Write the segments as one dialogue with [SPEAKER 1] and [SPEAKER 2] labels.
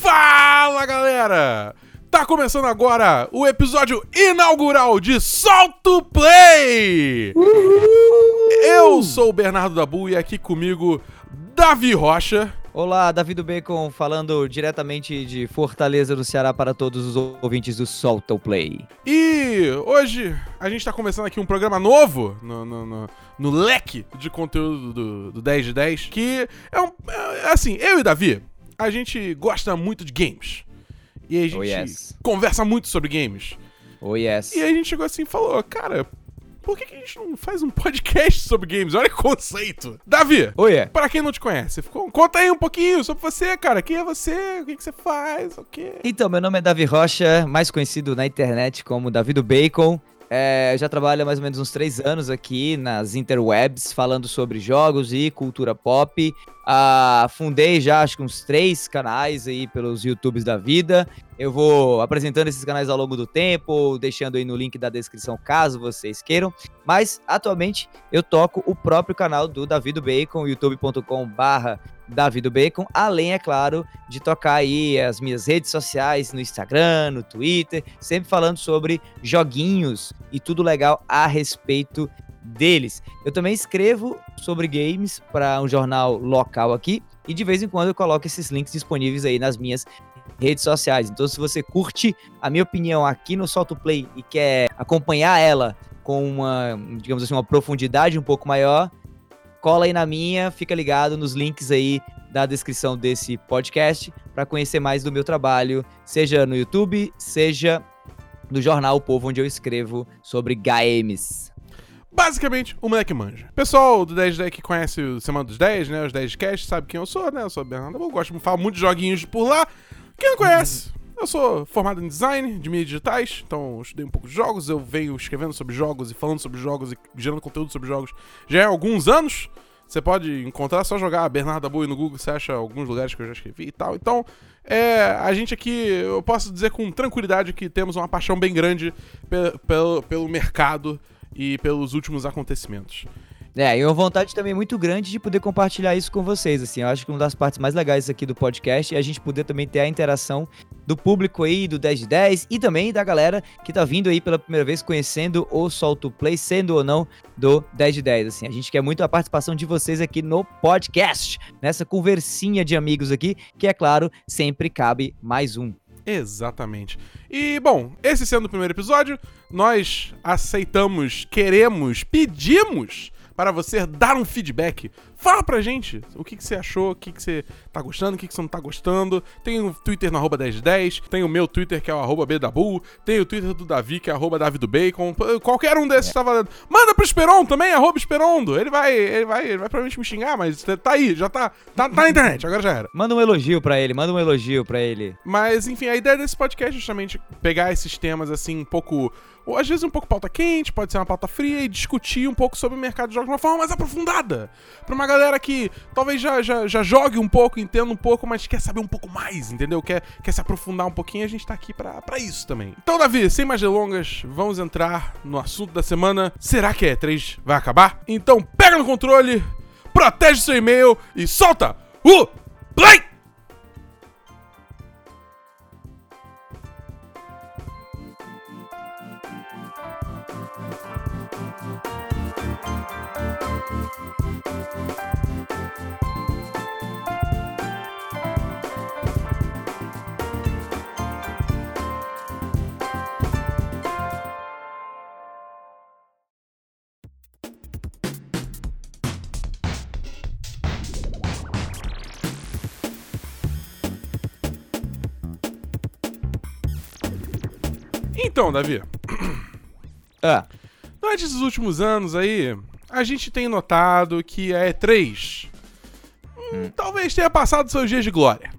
[SPEAKER 1] Fala galera! Tá começando agora o episódio inaugural de Solto Play! Eu sou o Bernardo Dabu e aqui comigo Davi Rocha.
[SPEAKER 2] Olá, Davi do Bacon falando diretamente de Fortaleza do Ceará para todos os ouvintes do Solta o Play.
[SPEAKER 1] E hoje a gente tá começando aqui um programa novo no, no, no, no leque de conteúdo do, do 10 de 10, que é um. É, assim, eu e Davi, a gente gosta muito de games. E a gente
[SPEAKER 2] Oh, yes.
[SPEAKER 1] conversa muito sobre games.
[SPEAKER 2] Oh yes.
[SPEAKER 1] E aí a gente chegou assim e falou, cara, por que, que a gente não faz um podcast sobre games? Olha que conceito. Davi,
[SPEAKER 2] Oh yeah.
[SPEAKER 1] pra quem não te conhece, conta aí um pouquinho sobre você, cara. Quem é você? O que, que você faz? O quê?
[SPEAKER 2] Então, meu nome é Davi Rocha, mais conhecido na internet como Davi do Bacon. É, já trabalho há mais ou menos uns três anos aqui nas interwebs, falando sobre jogos e cultura pop. Ah, fundei já acho que uns três canais aí pelos YouTubes da vida. Eu vou apresentando esses canais ao longo do tempo, deixando aí no link da descrição caso vocês queiram. Mas atualmente eu toco o próprio canal do Davi do Bacon, youtube.com/barra Davi do Bacon, além, é claro, de tocar aí as minhas redes sociais no Instagram, no Twitter, sempre falando sobre joguinhos e tudo legal a respeito deles. Eu também escrevo sobre games para um jornal local aqui e de vez em quando eu coloco esses links disponíveis aí nas minhas redes sociais. Então, se você curte a minha opinião aqui no Solto Play e quer acompanhar ela com uma, digamos assim, uma profundidade um pouco maior, cola aí na minha, fica ligado nos links aí da descrição desse podcast para conhecer mais do meu trabalho, seja no YouTube, seja no jornal O Povo, onde eu escrevo sobre games.
[SPEAKER 1] Basicamente, o moleque manja. Pessoal do 10 de 10 que conhece o Semana dos 10, né? Os 10 de cast, sabe quem eu sou, né? Eu sou o Bernardo. Gosto de falar muito de joguinhos por lá. Quem não conhece? Eu sou formado em design de mídias digitais, então estudei um pouco de jogos. Eu venho escrevendo sobre jogos e falando sobre jogos e gerando conteúdo sobre jogos já há alguns anos. Você pode encontrar, só jogar Bernardo Abui no Google, você acha alguns lugares que eu já escrevi e tal. Então, é, a gente aqui, eu posso dizer com tranquilidade que temos uma paixão bem grande pe- pelo, pelo mercado e pelos últimos acontecimentos.
[SPEAKER 2] É, e uma vontade também muito grande de poder compartilhar isso com vocês, assim, eu acho que uma das partes mais legais aqui do podcast é a gente poder também ter a interação do público aí do 10 de 10 e também da galera que tá vindo aí pela primeira vez conhecendo o Solto Play, sendo ou não do 10 de 10, assim, a gente quer muito a participação de vocês aqui no podcast, nessa conversinha de amigos aqui, que é claro, sempre cabe mais um.
[SPEAKER 1] Exatamente. E, bom, esse sendo o primeiro episódio, nós aceitamos, queremos, pedimos para você dar um feedback. Fala pra gente o que, que você achou, o que, que você tá gostando, o que, que você não tá gostando. Tem o Twitter no arroba 1010, tem o meu Twitter que é o Bdabu, tem o Twitter do Davi que é arroba Davi do Bacon. P- Qualquer um desses tá valendo. Manda pro Esperon também, arroba Esperondo. Ele vai, ele vai, ele vai provavelmente me xingar, mas tá aí, já tá, tá, tá na internet, agora já era.
[SPEAKER 2] Manda um elogio pra ele, manda um elogio pra ele.
[SPEAKER 1] Mas, enfim, a ideia desse podcast é justamente pegar esses temas, assim, um pouco. Ou às vezes um pouco pauta quente, pode ser uma pauta fria, e discutir um pouco sobre o mercado de jogos de uma forma mais aprofundada. Pra uma galera que talvez já, já, já jogue um pouco, entenda um pouco, mas quer saber um pouco mais, entendeu? Quer, quer se aprofundar um pouquinho, a gente tá aqui pra, pra isso também. Então, Davi, sem mais delongas, vamos entrar no assunto da semana. Será que a E3 vai acabar? Então, pega no controle, protege seu e-mail e solta o play! Então, Davi,
[SPEAKER 2] Ah,
[SPEAKER 1] durante esses últimos anos aí, a gente tem notado que a E3 hum, talvez tenha passado seus dias de glória.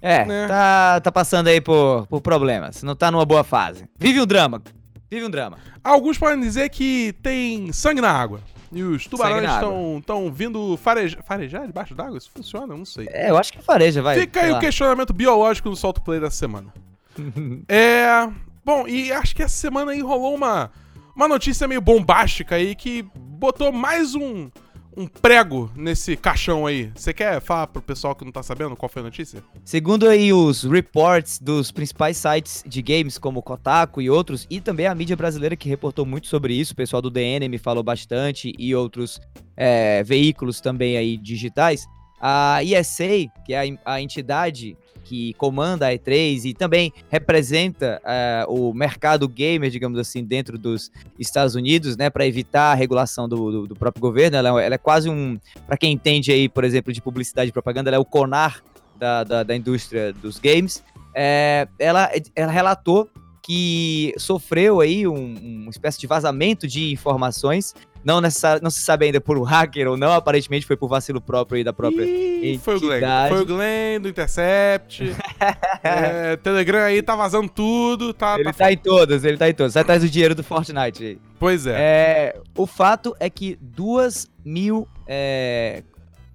[SPEAKER 2] É,
[SPEAKER 1] Né?
[SPEAKER 2] tá, tá passando aí por, por problemas. Não tá numa boa fase. Vive um drama. Vive um drama.
[SPEAKER 1] Alguns podem dizer que tem sangue na água. E os tubarões estão vindo farejar, farejar debaixo d'água? Isso funciona? Eu não sei.
[SPEAKER 2] É, eu acho que fareja, vai.
[SPEAKER 1] Fica aí
[SPEAKER 2] sei
[SPEAKER 1] o
[SPEAKER 2] lá.
[SPEAKER 1] questionamento biológico no Solto Play dessa semana. é. Bom, e acho que essa semana aí rolou uma, uma notícia meio bombástica aí que botou mais um, um prego nesse caixão aí. Você quer falar pro pessoal que não tá sabendo qual foi a notícia?
[SPEAKER 2] Segundo aí os reports dos principais sites de games, como Kotaku e outros, e também a mídia brasileira que reportou muito sobre isso, o pessoal do DN me falou bastante, e outros é, veículos também aí digitais, a ESA, que é a, a entidade que comanda a E3 e também representa uh, o mercado gamer, digamos assim, dentro dos Estados Unidos, né, para evitar a regulação do, do, do próprio governo. Ela, é ela, é quase um, para quem entende aí, por exemplo, de publicidade e propaganda, ela é o CONAR da, da, da indústria dos games. É, ela, ela relatou que sofreu aí um, uma espécie de vazamento de informações não, não se sabe ainda por um hacker ou não, aparentemente foi por vacilo próprio aí da própria
[SPEAKER 1] Ih, foi o Glenn. Foi o Glenn do Intercept. é, Telegram aí tá vazando tudo. Tá,
[SPEAKER 2] Ele
[SPEAKER 1] tá
[SPEAKER 2] tá em todas, ele tá em todas. Sai atrás do dinheiro do Fortnite aí.
[SPEAKER 1] Pois é.
[SPEAKER 2] É, o fato é que duas mil, é,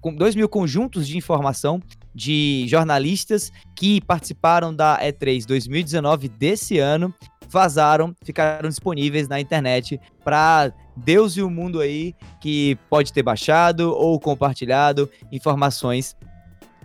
[SPEAKER 2] com dois mil conjuntos de informação de jornalistas que participaram da E3 2019 desse ano vazaram, ficaram disponíveis na internet para Deus e o mundo aí que pode ter baixado ou compartilhado informações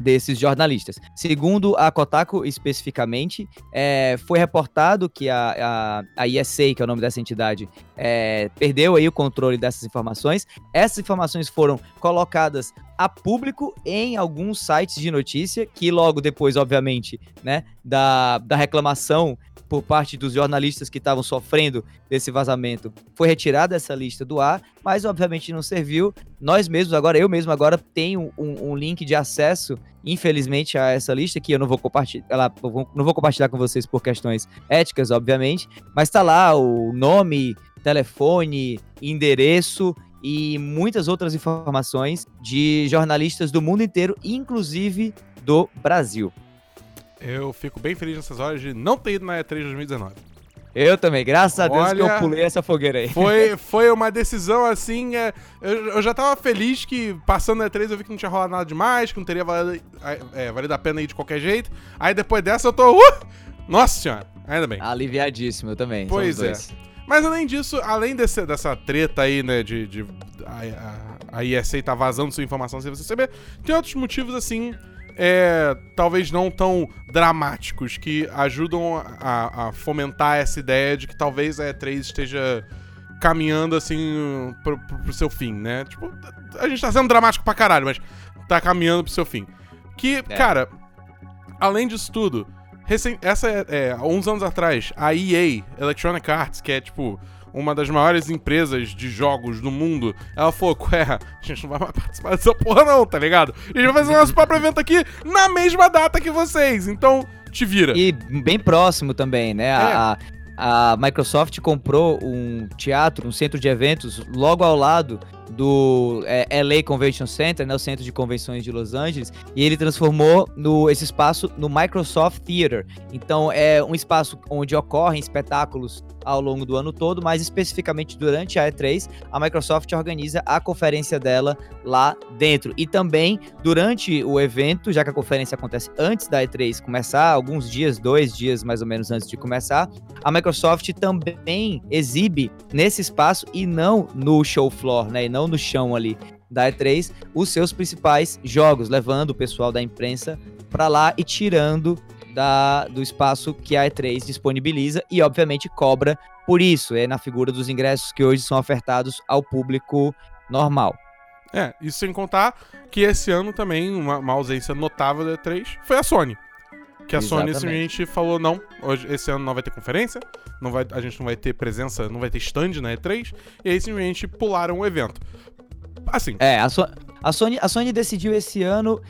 [SPEAKER 2] desses jornalistas. Segundo a Kotaku especificamente, é, foi reportado que a, a, a ESA, que é o nome dessa entidade, é, perdeu aí o controle dessas informações. Essas informações foram colocadas a público em alguns sites de notícia, que logo depois, obviamente, né, da, da reclamação por parte dos jornalistas que estavam sofrendo desse vazamento, foi retirada essa lista do ar, mas obviamente não serviu. Nós mesmos, agora eu mesmo agora tenho um, um link de acesso, infelizmente, a essa lista que eu não vou compartilhar, não vou compartilhar com vocês por questões éticas, obviamente, mas tá lá o nome, telefone, endereço e muitas outras informações de jornalistas do mundo inteiro, inclusive do Brasil.
[SPEAKER 1] Eu fico bem feliz nessas horas de não ter ido na E3 2019.
[SPEAKER 2] Eu também, graças a Deus que
[SPEAKER 1] Olha,
[SPEAKER 2] eu pulei essa fogueira aí.
[SPEAKER 1] Foi, foi uma decisão assim. é, eu, eu já tava feliz que passando na E3 eu vi que não tinha rolado nada demais, que não teria valido, é, valido a pena ir de qualquer jeito. Aí depois dessa eu tô. Uh! Nossa senhora, ainda bem.
[SPEAKER 2] Aliviadíssimo eu também.
[SPEAKER 1] Pois é. Mas além disso, além desse, dessa treta aí, né, de, de a, a, a ESA tá vazando sua informação sem você saber, tem outros motivos assim. É, talvez não tão dramáticos, que ajudam a, a fomentar essa ideia de que talvez a E3 esteja caminhando assim pro, pro, seu fim, né? Tipo, a gente tá sendo dramático pra caralho, mas tá caminhando pro seu fim. Que, cara, além disso tudo, recen- essa é, é, há uns anos atrás, a EA, Electronic Arts, que é tipo uma das maiores empresas de jogos do mundo, ela falou, ué, a gente não vai mais participar dessa porra não, tá ligado? A gente vai fazer o nosso próprio evento aqui na mesma data que vocês, então te vira.
[SPEAKER 2] E bem próximo também, né? A, a Microsoft comprou um teatro, um centro de eventos, logo ao lado do é, LA Convention Center, né, o centro de convenções de Los Angeles, e ele transformou no, esse espaço no Microsoft Theater. Então é um espaço onde ocorrem espetáculos ao longo do ano todo, mas especificamente durante a E3, a Microsoft organiza a conferência dela lá dentro. E também durante o evento, já que a conferência acontece antes da E3 começar, alguns dias, dois dias mais ou menos antes de começar, a Microsoft também exibe nesse espaço e não no show floor, né? E não no chão ali da E3, os seus principais jogos, levando o pessoal da imprensa para lá e tirando da, do espaço que a E3 disponibiliza e, obviamente, cobra por isso. É na figura dos ingressos que hoje são ofertados ao público normal.
[SPEAKER 1] É, isso sem contar que esse ano também, uma, uma ausência notável da E3 foi a Sony. Que a Sony
[SPEAKER 2] Exatamente.
[SPEAKER 1] simplesmente falou, não, hoje, esse ano não vai ter conferência, não vai, a gente não vai ter presença, não vai ter stand na E3, e aí simplesmente pularam o evento. Assim,
[SPEAKER 2] É, a, So- a Sony, a Sony decidiu esse ano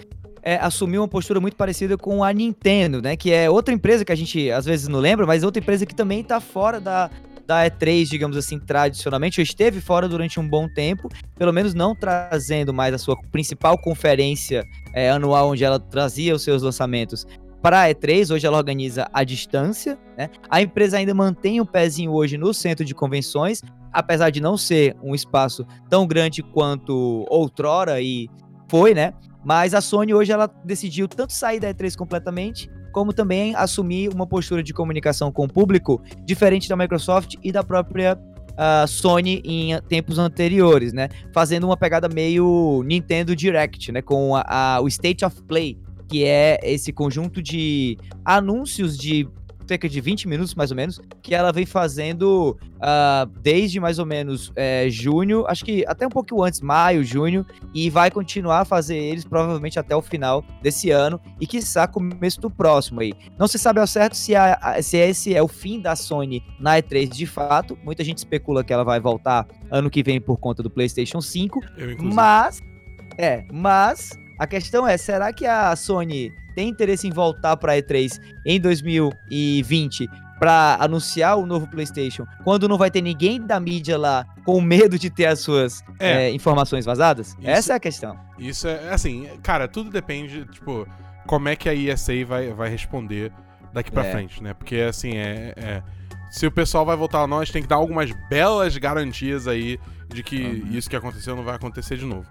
[SPEAKER 2] é, assumir uma postura muito parecida com a Nintendo, né? Que é outra empresa que a gente às vezes não lembra, mas outra empresa que também tá fora da, da E3, digamos assim, tradicionalmente, ou esteve fora durante um bom tempo, pelo menos não trazendo mais a sua principal conferência é, anual, onde ela trazia os seus lançamentos para a E3, hoje ela organiza à distância, né? A empresa ainda mantém um pezinho hoje no centro de convenções, apesar de não ser um espaço tão grande quanto outrora e foi, né? Mas a Sony hoje ela decidiu tanto sair da E3 completamente, como também assumir uma postura de comunicação com o público diferente da Microsoft e da própria a Sony em tempos anteriores, né? Fazendo uma pegada meio Nintendo Direct, né? Com a, a, o State of Play, que é esse conjunto de anúncios de cerca de 20 minutos, mais ou menos, que ela vem fazendo uh, desde mais ou menos é, junho, acho que até um pouco antes, maio, junho, e vai continuar a fazer eles provavelmente até o final desse ano e quiçá começo do próximo aí. Não se sabe ao certo se, a, se esse é o fim da Sony na E3 de fato, muita gente especula que ela vai voltar ano que vem por conta do PlayStation 5, mas é, mas a questão é, será que a Sony tem interesse em voltar para E3 em 2020 para anunciar o novo PlayStation, quando não vai ter ninguém da mídia lá com medo de ter as suas é. É, informações vazadas? Isso, Essa é a questão.
[SPEAKER 1] Isso é assim, cara, tudo depende, tipo, como é que a ESA vai, vai responder daqui para é. frente, né? Porque assim, é, é, se o pessoal vai voltar a nós, tem que dar algumas belas garantias aí de que uhum. isso que aconteceu não vai acontecer de novo.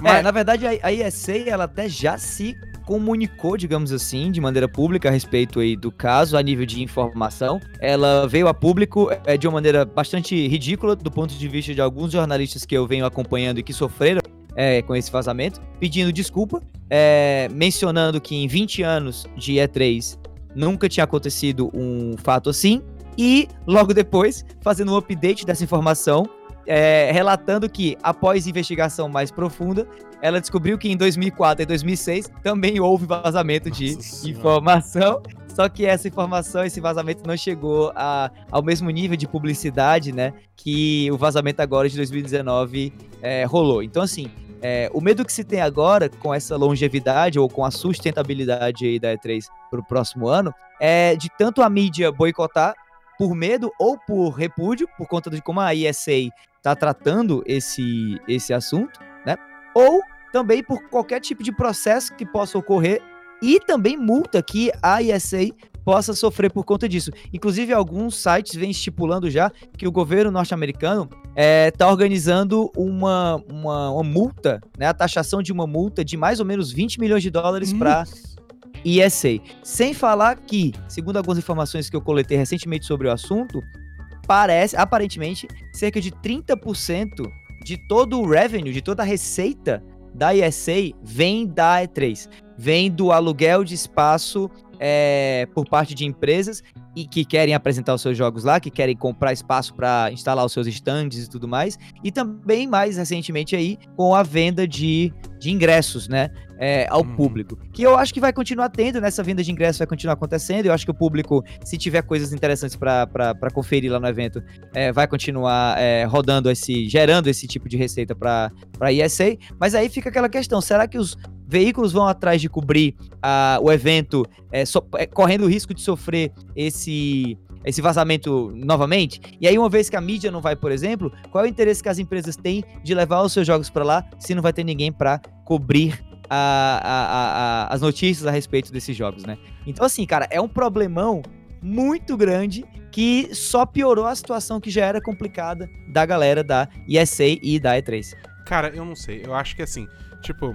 [SPEAKER 2] Mas... É, na verdade, a, a ESA, ela até já se comunicou, digamos assim, de maneira pública a respeito aí do caso, a nível de informação. Ela veio a público é, de uma maneira bastante ridícula, do ponto de vista de alguns jornalistas que eu venho acompanhando e que sofreram é, com esse vazamento, pedindo desculpa, é, mencionando que em 20 anos de E3 nunca tinha acontecido um fato assim, e logo depois fazendo um update dessa informação é, relatando que, após investigação mais profunda, ela descobriu que em 2004 e 2006 também houve vazamento Nossa de senhora. informação. Só que essa informação, esse vazamento não chegou a, ao mesmo nível de publicidade, né? Que o vazamento agora de 2019 é, rolou. Então, assim, é, o medo que se tem agora com essa longevidade ou com a sustentabilidade aí da E3 para o próximo ano é de tanto a mídia boicotar por medo ou por repúdio, por conta de como a ESA está tratando esse, esse assunto, né? Ou também por qualquer tipo de processo que possa ocorrer e também multa que a ISA possa sofrer por conta disso. Inclusive, alguns sites vêm estipulando já que o governo norte-americano está é, tá organizando uma, uma, uma, multa, né, a taxação de uma multa de mais ou menos 20 milhões de dólares para ISA. Sem falar que, segundo algumas informações que eu coletei recentemente sobre o assunto, parece, aparentemente, cerca de 30% de todo o revenue, de toda a receita da ESA vem da E3. Vem do aluguel de espaço é, por parte de empresas e que querem apresentar os seus jogos lá, que querem comprar espaço para instalar os seus stands e tudo mais, e também mais recentemente aí com a venda de, de ingressos, né, é, ao uhum. público, que eu acho que vai continuar tendo nessa venda de ingressos, vai continuar acontecendo. Eu acho que o público, se tiver coisas interessantes para conferir lá no evento, é, vai continuar é, rodando esse, gerando esse tipo de receita para a ESA. Mas aí fica aquela questão: será que os veículos vão atrás de cobrir uh, o evento, é, so, é, correndo o risco de sofrer esse, esse vazamento novamente? E aí, uma vez que a mídia não vai, por exemplo, qual é o interesse que as empresas têm de levar os seus jogos para lá se não vai ter ninguém para cobrir a, a, a, as notícias a respeito desses jogos, né? Então, assim, cara, é um problemão muito grande que só piorou a situação que já era complicada da galera da ESA e da E3.
[SPEAKER 1] Cara, eu não sei. Eu acho que assim, tipo,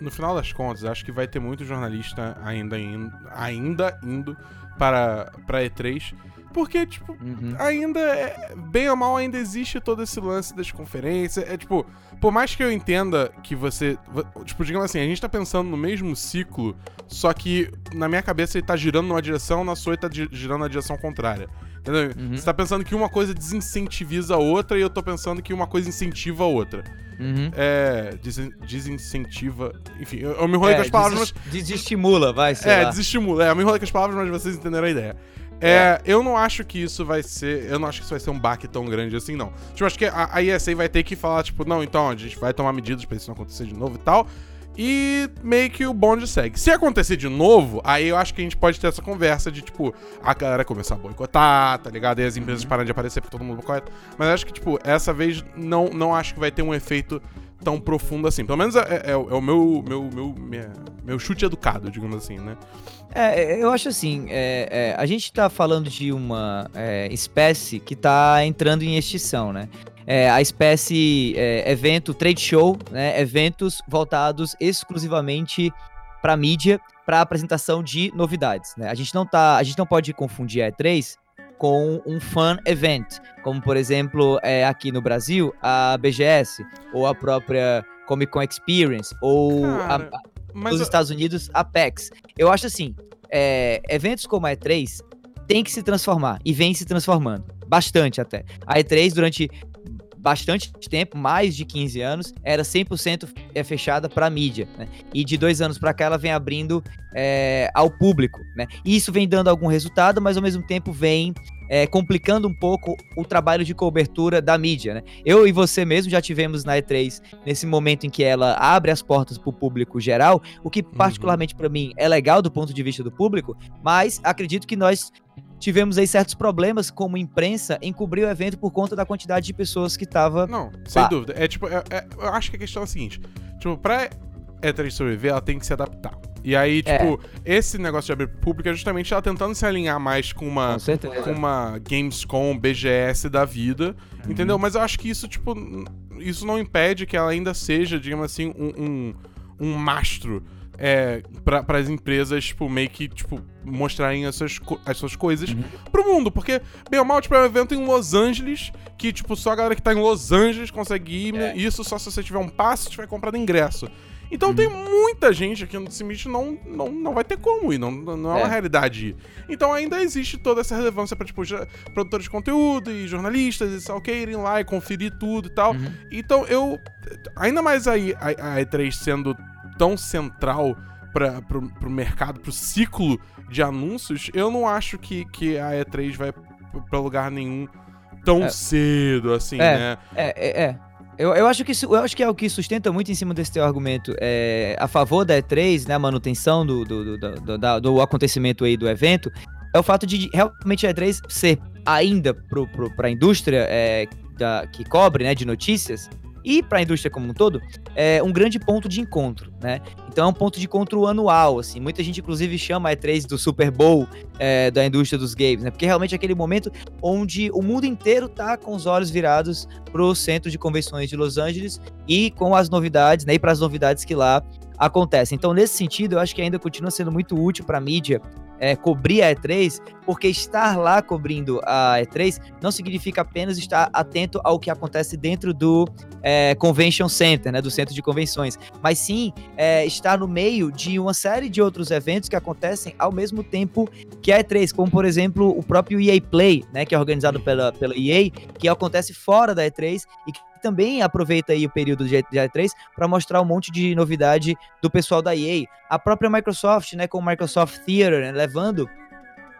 [SPEAKER 1] no final das contas, acho que vai ter muito jornalista ainda, in, ainda indo para, para E3. Porque, tipo, uhum. ainda, é, bem ou mal, ainda existe todo esse lance das conferências. É tipo, por mais que eu entenda que você. Tipo, digamos assim, a gente tá pensando no mesmo ciclo, só que na minha cabeça ele tá girando numa direção, na sua ele tá girando na direção contrária. Entendeu? Uhum. Você tá pensando que uma coisa desincentiviza a outra e eu tô pensando que uma coisa incentiva a outra. Uhum. É. Des desincentiva. Enfim, eu, eu me enrolei é, com as palavras,
[SPEAKER 2] mas. Desestimula, vai ser.
[SPEAKER 1] É, lá. desestimula. É, eu me enrolei com as palavras, mas vocês entenderam a ideia. É, é, eu não acho que isso vai ser. Eu não acho que isso vai ser um baque tão grande assim, não. Tipo, acho que a, a ESA vai ter que falar, tipo, não, então, a gente vai tomar medidas pra isso não acontecer de novo e tal. E meio que o bonde segue. Se acontecer de novo, aí eu acho que a gente pode ter essa conversa de, tipo, a galera começar a boicotar, tá ligado? E as empresas uhum. param de aparecer pra todo mundo correto. Mas eu acho que, tipo, essa vez não, não acho que vai ter um efeito tão profundo assim. Pelo menos é, é, é o meu, meu, meu, minha, meu chute educado, digamos assim, né?
[SPEAKER 2] É, eu acho assim, é, é, a gente tá falando de uma é, espécie que tá entrando em extinção, né? É, a espécie evento, trade show, né? Eventos voltados exclusivamente para mídia, para apresentação de novidades, né? A gente não tá, a gente não pode confundir a E3 com um fan event, como por exemplo é, aqui no Brasil a BGS ou a própria Comic Con Experience ou
[SPEAKER 1] Cara,
[SPEAKER 2] a, nos Estados Unidos a PAX. Eu acho assim, é, eventos como a E3 tem que se transformar e vem se transformando bastante até. A E3 durante bastante tempo, mais de 15 anos, era 100% é, fechada para mídia, né? E de dois anos para cá ela vem abrindo é, ao público, né? E isso vem dando algum resultado, mas ao mesmo tempo vem é, complicando um pouco o trabalho de cobertura da mídia, né? Eu e você mesmo já tivemos na E3 nesse momento em que ela abre as portas para o público geral, o que particularmente para mim é legal do ponto de vista do público, mas acredito que nós tivemos aí certos problemas como imprensa em cobrir o evento por conta da quantidade de pessoas que tava
[SPEAKER 1] Não, sem
[SPEAKER 2] Pá.
[SPEAKER 1] dúvida. É tipo, é- é- eu acho que a questão é a seguinte: tipo, pra E3 sobreviver, ela tem que se adaptar. E aí,
[SPEAKER 2] É.
[SPEAKER 1] tipo, esse negócio de abrir público é justamente ela tentando se alinhar mais com uma.
[SPEAKER 2] com.
[SPEAKER 1] Com uma Gamescom, BGS da vida,
[SPEAKER 2] Uhum.
[SPEAKER 1] entendeu? Mas eu acho que isso, tipo, isso não impede que ela ainda seja, digamos assim, um, um, um mastro é, para as empresas, tipo, meio que, tipo, mostrarem as suas, as suas coisas
[SPEAKER 2] Uhum.
[SPEAKER 1] pro mundo. Porque, bem ou mal, tipo, é um evento em Los Angeles que, tipo, só a galera que tá em Los Angeles consegue ir.
[SPEAKER 2] É.
[SPEAKER 1] Isso só se você tiver um passe, se tiver comprado ingresso. Então
[SPEAKER 2] Uhum.
[SPEAKER 1] tem muita gente aqui no Cimite não, não, não vai ter como ir, não, não é uma
[SPEAKER 2] É.
[SPEAKER 1] realidade ir. Então ainda existe toda essa relevância pra, tipo, produtores de conteúdo e jornalistas e tal, que irem lá e conferir tudo e tal.
[SPEAKER 2] Uhum.
[SPEAKER 1] Então eu. Ainda mais aí a, a E3 sendo tão central pra, pro, pro mercado, pro ciclo de anúncios, eu não acho que, que a E3 vai p- pra lugar nenhum tão
[SPEAKER 2] É.
[SPEAKER 1] cedo, assim,
[SPEAKER 2] É.
[SPEAKER 1] né?
[SPEAKER 2] É, é, é. Eu, eu, acho que isso, eu acho que é o que sustenta muito em cima desse teu argumento é, a favor da E3, né, a manutenção do, do, do, do, da- do acontecimento aí do evento, é o fato de realmente a E3 ser ainda pro, pra indústria é, da, que cobre né, de notícias e para a indústria como um todo, é um grande ponto de encontro, né? Então é um ponto de encontro anual, assim. Muita gente, inclusive, chama a E3 do Super Bowl é, da indústria dos games, né? Porque realmente é aquele momento onde o mundo inteiro tá com os olhos virados pro centro de convenções de Los Angeles e com as novidades, né? E para as novidades que lá acontecem. Então, nesse sentido, eu acho que ainda continua sendo muito útil para a mídia é, cobrir a E3, porque estar lá cobrindo a E3 não significa apenas estar atento ao que acontece dentro do é, Convention Center, né, do centro de convenções, mas sim é, estar no meio de uma série de outros eventos que acontecem ao mesmo tempo que a E3, como por exemplo o próprio EA Play, né, que é organizado pela, pela EA, que acontece fora da E3 e que também aproveita aí o período de E3 para mostrar um monte de novidade do pessoal da EA. A própria Microsoft, né, com o Microsoft Theater, né, levando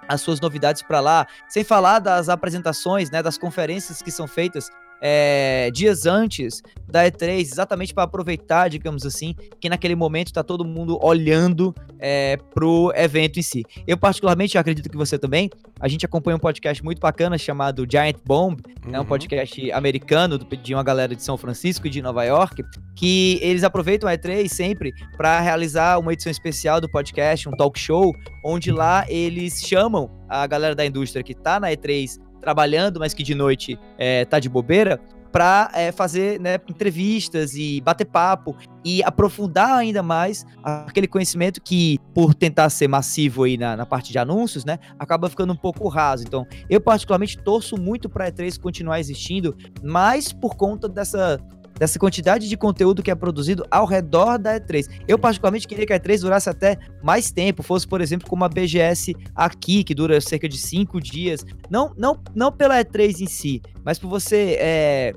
[SPEAKER 2] as suas novidades para lá, sem falar das apresentações, né, das conferências que são feitas é, dias antes da E3, exatamente para aproveitar, digamos assim, que naquele momento está todo mundo olhando é, pro evento em si. Eu particularmente acredito que você também. A gente acompanha um podcast muito bacana chamado Giant Bomb, é um
[SPEAKER 1] Uhum.
[SPEAKER 2] podcast americano de uma galera de São Francisco e de Nova York, que eles aproveitam a E3 sempre para realizar uma edição especial do podcast, um talk show, onde lá eles chamam a galera da indústria que tá na E3 trabalhando, mas que de noite é, tá de bobeira, para fazer né, entrevistas e bater papo e aprofundar ainda mais aquele conhecimento que, por tentar ser massivo aí na, na parte de anúncios, né, acaba ficando um pouco raso. Então, eu particularmente torço muito para a E3 continuar existindo, mas por conta dessa dessa quantidade de conteúdo que é produzido ao redor da E3. Eu particularmente queria que a E3 durasse até mais tempo, fosse, por exemplo, como a BGS aqui, que dura cerca de cinco dias. Não, não, não pela E3 em si, mas por você é,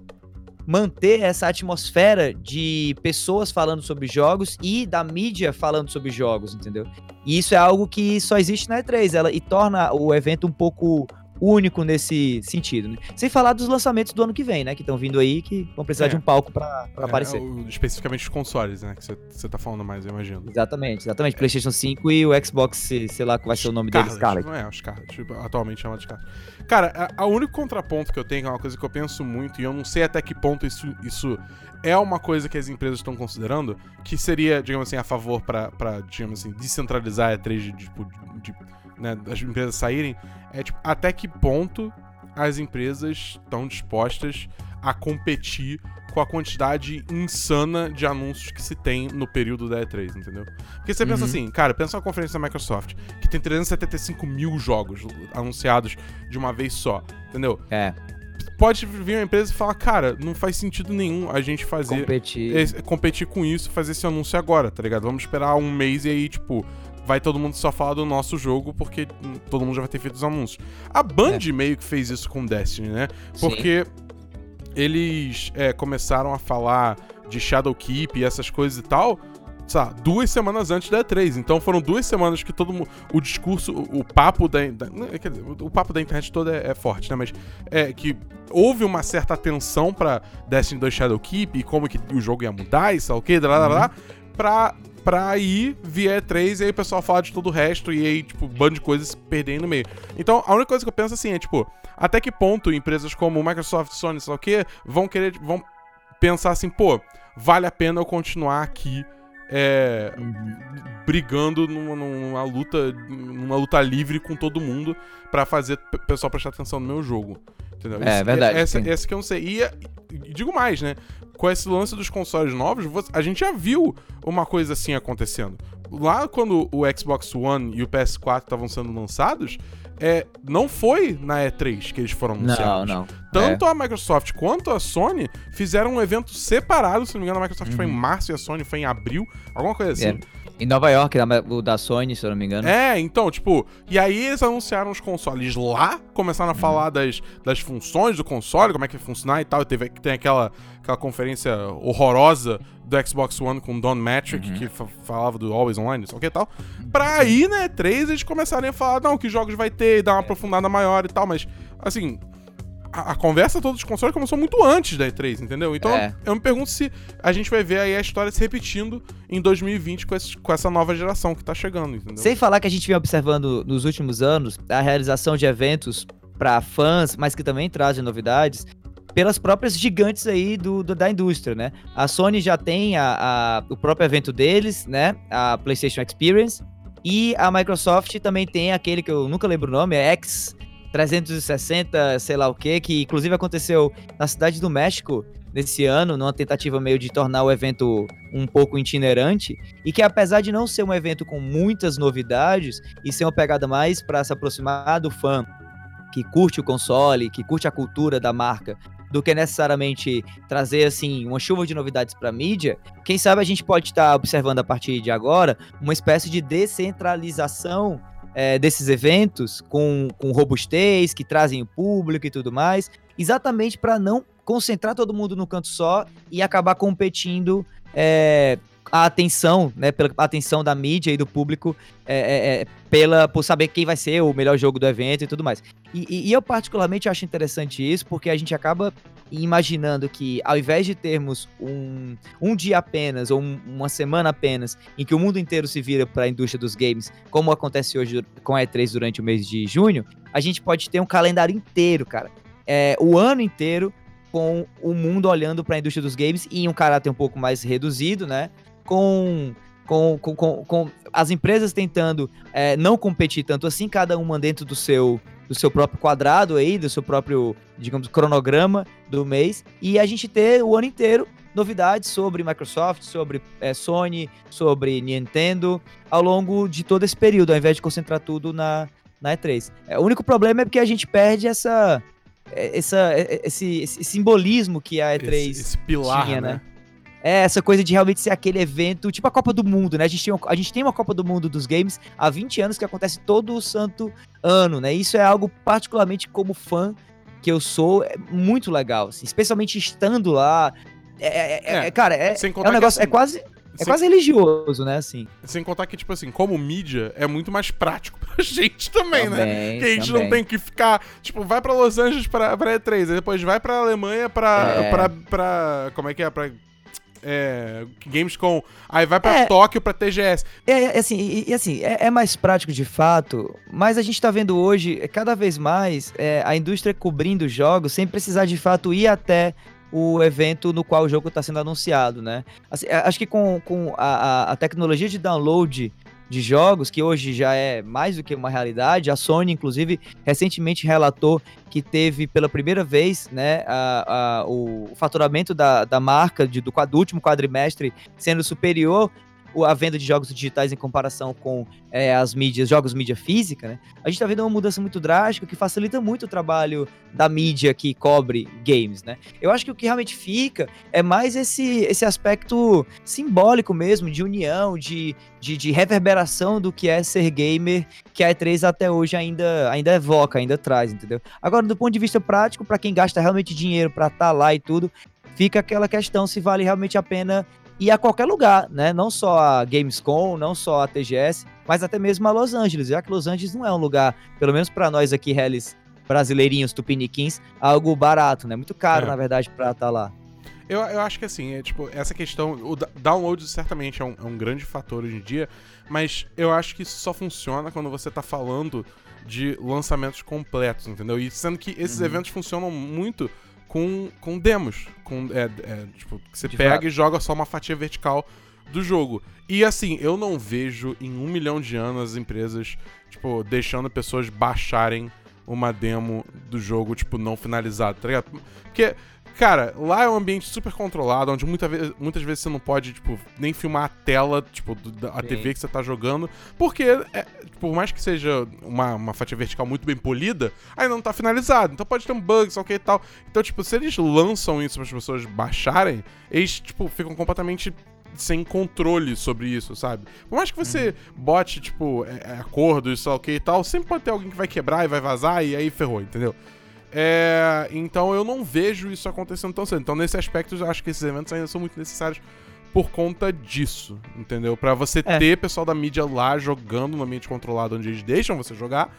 [SPEAKER 2] manter essa atmosfera de pessoas falando sobre jogos e da mídia falando sobre jogos, entendeu? E isso é algo que só existe na E3, ela e torna o evento um pouco único nesse sentido. Né? Sem falar dos lançamentos do ano que vem, né? Que estão vindo aí, que vão precisar
[SPEAKER 1] É.
[SPEAKER 2] de um palco pra pra
[SPEAKER 1] É,
[SPEAKER 2] aparecer.
[SPEAKER 1] o- especificamente os consoles, né? Que você tá falando mais, eu imagino.
[SPEAKER 2] Exatamente, exatamente. PlayStation 5 e o Xbox, se- sei lá qual vai ser o nome deles,
[SPEAKER 1] Scarlet. Não é, os Scarlet, tipo, atualmente chama de Scarlet. Cara, a único contraponto que eu tenho, que é uma coisa que eu penso muito, e eu não sei até que ponto isso, isso é uma coisa que as empresas estão considerando, que seria, digamos assim, a favor pra, pra digamos assim, descentralizar a E3 de, tipo, de, né, das empresas saírem, é tipo, até que ponto as empresas estão dispostas a competir com a quantidade insana de anúncios que se tem no período da E3, entendeu? Porque você pensa
[SPEAKER 2] Uhum.
[SPEAKER 1] assim, cara, pensa na conferência da Microsoft, que tem 375 mil jogos anunciados de uma vez só, entendeu?
[SPEAKER 2] É,
[SPEAKER 1] Pode vir uma empresa e falar, cara, não faz sentido nenhum a gente fazer
[SPEAKER 2] competir.
[SPEAKER 1] competir com isso, fazer esse anúncio agora, tá ligado? Vamos esperar um mês e aí, tipo, vai todo mundo só falar do nosso jogo porque todo mundo já vai ter feito os anúncios. A Band meio que fez isso com Destiny, né?
[SPEAKER 2] Sim.
[SPEAKER 1] Porque eles é, começaram a falar de Shadowkeep e essas coisas e tal, sabe, duas semanas antes da E3. Então foram duas semanas que todo mundo. O discurso, o, o papo da, da- não, Quer dizer, o, papo da internet toda é, é forte, né? Mas é que houve uma certa atenção pra Destiny 2 Shadowkeep e como que o jogo ia mudar e sei lá o que, lá, lá, lá, pra. Pra ir via E3 e aí o pessoal falar de todo o resto e aí, tipo, um bando de coisas se perderem no meio. Então, a única coisa que eu penso assim é, tipo, até que ponto empresas como Microsoft, Sony, sei lá o quê, vão querer, vão pensar assim, pô, vale a pena eu continuar aqui é, brigando numa, numa luta numa luta livre com todo mundo pra fazer o pessoal prestar atenção no meu jogo. Entendeu?
[SPEAKER 2] É,
[SPEAKER 1] Isso-
[SPEAKER 2] verdade,
[SPEAKER 1] Essa, essa que eu não sei. E, e digo mais, né? Com esse lance dos consoles novos, você- a gente já viu uma coisa assim acontecendo. Lá quando o Xbox One e o PS4 estavam sendo lançados, é, não foi na E3 que eles foram
[SPEAKER 2] Não,
[SPEAKER 1] anunciados.
[SPEAKER 2] não.
[SPEAKER 1] Tanto a Microsoft quanto a Sony fizeram um evento separado, se não me engano, a Microsoft foi em março e a Sony foi em abril, alguma coisa assim.
[SPEAKER 2] É. Em Nova York, o da Sony, se eu não me engano.
[SPEAKER 1] É, então, tipo, e aí eles anunciaram os consoles lá, começaram a falar das, das funções do console, como é que vai funcionar e tal. E teve, tem aquela, aquela conferência horrorosa do Xbox One com Don Matrick, que fa- falava do Always Online, não sei o que e tal. Pra aí, né, três, eles começarem a falar, não, que jogos vai ter, dar uma aprofundada maior e tal, mas, assim. A, a conversa toda dos consoles começou muito antes da E3, entendeu? Então
[SPEAKER 2] É.
[SPEAKER 1] eu me pergunto se a gente vai ver aí a história se repetindo em 2020 com, esse- com essa nova geração que tá chegando, entendeu?
[SPEAKER 2] Sem falar que a gente vem observando nos últimos anos a realização de eventos para fãs, mas que também trazem novidades, pelas próprias gigantes aí do, do- da indústria, né? A Sony já tem a, a- o próprio evento deles, né? A PlayStation Experience. E a Microsoft também tem aquele que eu nunca lembro o nome, é X 360, sei lá o que, que inclusive aconteceu na cidade do México nesse ano, numa tentativa meio de tornar o evento um pouco itinerante, e que apesar de não ser um evento com muitas novidades e ser uma pegada mais para se aproximar do fã que curte o console, que curte a cultura da marca, do que necessariamente trazer assim uma chuva de novidades para mídia, quem sabe a gente pode estar observando a partir de agora uma espécie de descentralização é, desses eventos com, com robustez, que trazem o público e tudo mais, exatamente para não concentrar todo mundo no canto só e acabar competindo é, a atenção, né, pela atenção da mídia e do público é, é, é, pela, por saber quem vai ser o melhor jogo do evento e tudo mais. E, e- e eu particularmente acho interessante isso, porque a gente acaba imaginando que ao invés de termos um, um dia apenas ou um- uma semana apenas em que o mundo inteiro se vira para a indústria dos games, como acontece hoje com a E3 durante o mês de junho, a gente pode ter um calendário inteiro, cara. É, o ano inteiro com o mundo olhando para a indústria dos games em um caráter um pouco mais reduzido, né? Com, com, com, com, com as empresas tentando é, não competir tanto assim, cada uma dentro do seu, do seu próprio quadrado aí, do seu próprio, digamos, cronograma do mês, e a gente ter o ano inteiro novidades sobre Microsoft, sobre é, Sony, sobre Nintendo, ao longo de todo esse período, ao invés de concentrar tudo na, na E3. É, o único problema é porque a gente perde essa, é, essa, é, esse, esse simbolismo que a E3
[SPEAKER 1] esse, esse pilar,
[SPEAKER 2] tinha,
[SPEAKER 1] né?
[SPEAKER 2] né? É essa coisa de realmente ser aquele evento, tipo a Copa do Mundo, né? A gente, tem, uma- a gente tem uma Copa do Mundo dos games há 20 anos que acontece todo o santo ano, né? Isso é algo particularmente como fã que eu sou, é muito legal, assim, especialmente estando lá. É, é- é-
[SPEAKER 1] É,
[SPEAKER 2] é- cara, é, é um negócio, é
[SPEAKER 1] assim,
[SPEAKER 2] quase, é
[SPEAKER 1] Sem,
[SPEAKER 2] quase religioso, né? Assim.
[SPEAKER 1] sem contar que, tipo assim, como mídia, é muito mais prático pra gente também, né?
[SPEAKER 2] Também,
[SPEAKER 1] Que a gente não
[SPEAKER 2] também.
[SPEAKER 1] tem que ficar, tipo, vai pra Los Angeles pra, pra E3, aí depois vai pra Alemanha pra,
[SPEAKER 2] É.
[SPEAKER 1] pra, pra. Como é que é? Pra. É. Gamescom. Aí vai pra
[SPEAKER 2] É.
[SPEAKER 1] Tóquio pra TGS.
[SPEAKER 2] É, é, assim, e, e assim, é, é mais prático de fato, mas a gente tá vendo hoje, é, cada vez mais, é, a indústria cobrindo jogos sem precisar de fato ir até o evento no qual o jogo está sendo anunciado, né? Assim, acho que com, com a, a- a tecnologia de download de jogos, que hoje já é mais do que uma realidade. A Sony, inclusive, recentemente relatou que teve pela primeira vez né, a, a, o faturamento da, da marca de, do, do último quadrimestre sendo superior a venda de jogos digitais em comparação com é, as mídias, jogos mídia física, né? A gente está vendo uma mudança muito drástica que facilita muito o trabalho da mídia que cobre games, né? Eu acho que o que realmente fica é mais esse, esse aspecto simbólico mesmo, de união, de, de, de reverberação do que é ser gamer, que a E3 até hoje ainda, ainda evoca, ainda traz, entendeu? Agora, do ponto de vista prático, para quem gasta realmente dinheiro para estar tá lá e tudo, fica aquela questão se vale realmente a pena e a qualquer lugar, né? Não só a Gamescom, não só a TGS, mas até mesmo a Los Angeles, já que Los Angeles não é um lugar, pelo menos para nós aqui, reles brasileirinhos, tupiniquins, algo barato, né? Muito caro, é. na verdade, para estar tá lá.
[SPEAKER 1] Eu, eu acho que assim, é, tipo, essa questão, o download certamente é um, é um grande fator hoje em dia, mas eu acho que isso só funciona quando você tá falando de lançamentos completos, entendeu? E sendo que esses uhum. eventos funcionam muito com, com demos. Com, é, é, tipo, você De pega fato. e joga só uma fatia vertical do jogo. E assim, eu não vejo em um milhão de anos as empresas, tipo, deixando pessoas baixarem uma demo do jogo, tipo, não finalizado, tá ligado? Porque Cara, lá é um ambiente super controlado, onde muita vez, muitas vezes você não pode, tipo, nem filmar a tela, tipo, da a TV que você tá jogando, porque, é, por mais que seja uma, uma fatia vertical muito bem polida, ainda não tá finalizado. Então pode ter um bug, só que e tal. Então, tipo, se eles lançam isso para as pessoas baixarem, eles, tipo, ficam completamente sem controle sobre isso, sabe? Por mais que você uhum. bote, tipo, é, é, acordos, só que e tal, sempre pode ter alguém que vai quebrar e vai vazar e aí ferrou, entendeu? É, então eu não vejo isso acontecendo tão cedo. Então, nesse aspecto, eu acho que esses eventos ainda são muito necessários por conta disso, entendeu? Para você é. ter pessoal da mídia lá jogando no ambiente controlado onde eles deixam você jogar.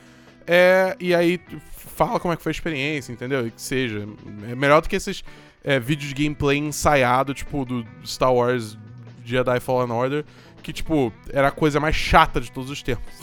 [SPEAKER 1] É, e aí fala como é que foi a experiência, entendeu? E que seja. É melhor do que esses é, vídeos de gameplay ensaiado, tipo, do Star Wars Jedi Fallen Order, que, tipo, era a coisa mais chata de todos os tempos.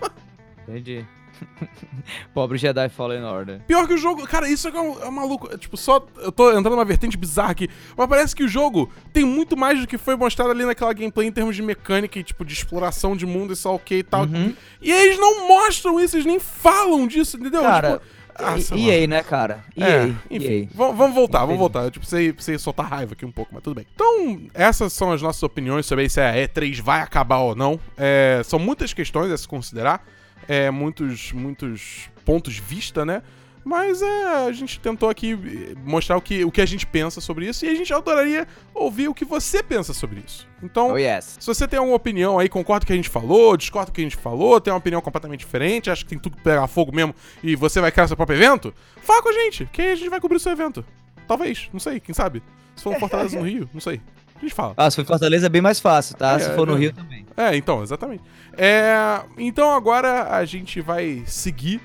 [SPEAKER 2] Entendi. Pobre Jedi Fallen Order.
[SPEAKER 1] Pior que o jogo, cara, isso é, um, é maluco. É, tipo, só. Eu tô entrando numa vertente bizarra aqui. Mas parece que o jogo tem muito mais do que foi mostrado ali naquela gameplay em termos de mecânica e, tipo, de exploração de mundo e só ok e tal. Uhum. E eles não mostram isso, eles nem falam disso, entendeu?
[SPEAKER 2] Cara. Tipo, ah, EA, né, cara? EA. É,
[SPEAKER 1] enfim, EA. Vamos voltar, vamos voltar. Tipo, você, você soltar raiva aqui um pouco, mas tudo bem. Então, essas são as nossas opiniões sobre se a E3 vai acabar ou não. É, são muitas questões a se considerar é, muitos, muitos pontos de vista, né? Mas é, a gente tentou aqui mostrar o que, o que a gente pensa sobre isso e a gente adoraria ouvir o que você pensa sobre isso. Então,
[SPEAKER 2] oh, yes.
[SPEAKER 1] se você tem alguma opinião aí, concorda com o que a gente falou, discorda com o que a gente falou, tem uma opinião completamente diferente, acha que tem tudo que pegar fogo mesmo e você vai criar seu próprio evento, fala com a gente, que aí a gente vai cobrir o seu evento. Talvez, não sei, quem sabe? Se for no Fortaleza no Rio, não sei. A gente fala.
[SPEAKER 2] Ah, se for Fortaleza é bem mais fácil, tá? É, se for no é, Rio também.
[SPEAKER 1] É, então, exatamente. É, então agora a gente vai seguir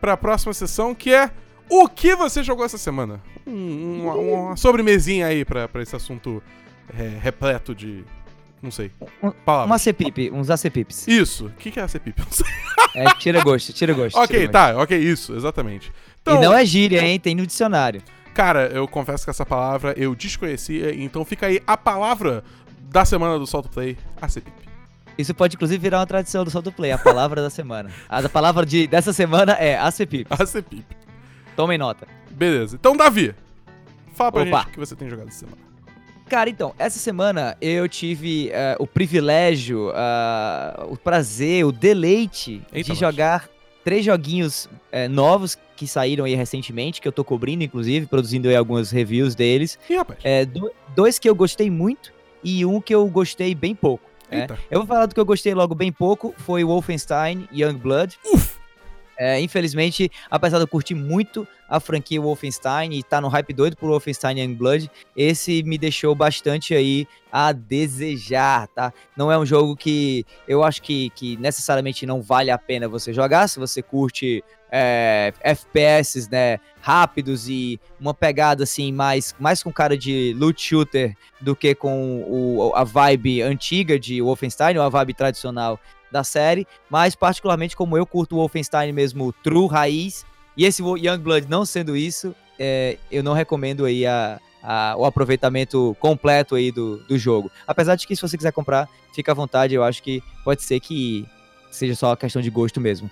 [SPEAKER 1] para a próxima sessão, que é o que você jogou essa semana. Um, uma, uma, sobremesinha aí para esse assunto é, repleto de. Não sei.
[SPEAKER 2] Palavras. Uma CPIP, uns ACPIPs.
[SPEAKER 1] Isso. O que, que é ACPIP? Não sei.
[SPEAKER 2] É, tira gosto, tira gosto.
[SPEAKER 1] ok,
[SPEAKER 2] tira
[SPEAKER 1] tá, ok, isso, exatamente.
[SPEAKER 2] Então, e não é gíria, hein? Tem no dicionário.
[SPEAKER 1] Cara, eu confesso que essa palavra eu desconhecia, então fica aí a palavra da semana do Solto Play, ACPIP.
[SPEAKER 2] Isso pode, inclusive, virar uma tradição do Solto Play, a palavra da semana. A palavra de, dessa semana é ACPIP.
[SPEAKER 1] ACPIP.
[SPEAKER 2] Tomem nota.
[SPEAKER 1] Beleza. Então, Davi, fala pra Opa. gente o que você tem jogado essa semana.
[SPEAKER 2] Cara, então, essa semana eu tive uh, o privilégio, uh, o prazer, o deleite Eita, de jogar três joguinhos uh, novos que saíram aí recentemente, que eu tô cobrindo, inclusive, produzindo aí algumas reviews deles.
[SPEAKER 1] Ih, rapaz.
[SPEAKER 2] Do, dois que eu gostei muito e um que eu gostei bem pouco. É. Eu vou falar do que eu gostei logo bem pouco, foi Wolfenstein Youngblood.
[SPEAKER 1] Uf!
[SPEAKER 2] É, infelizmente, apesar de eu curtir muito a franquia Wolfenstein e tá no hype doido por Wolfenstein Youngblood, esse me deixou bastante aí a desejar, tá? Não é um jogo que eu acho que, que necessariamente não vale a pena você jogar, se você curte é, FPS, né, rápidos e uma pegada assim mais, mais com cara de loot shooter do que com o, a vibe antiga de Wolfenstein ou a vibe tradicional da série, mas particularmente como eu curto o Wolfenstein mesmo true, raiz, e esse Youngblood não sendo isso, é, eu não recomendo aí a, a, o aproveitamento completo aí do, do jogo. Apesar de que se você quiser comprar, fica à vontade, eu acho que pode ser que seja só questão de gosto mesmo.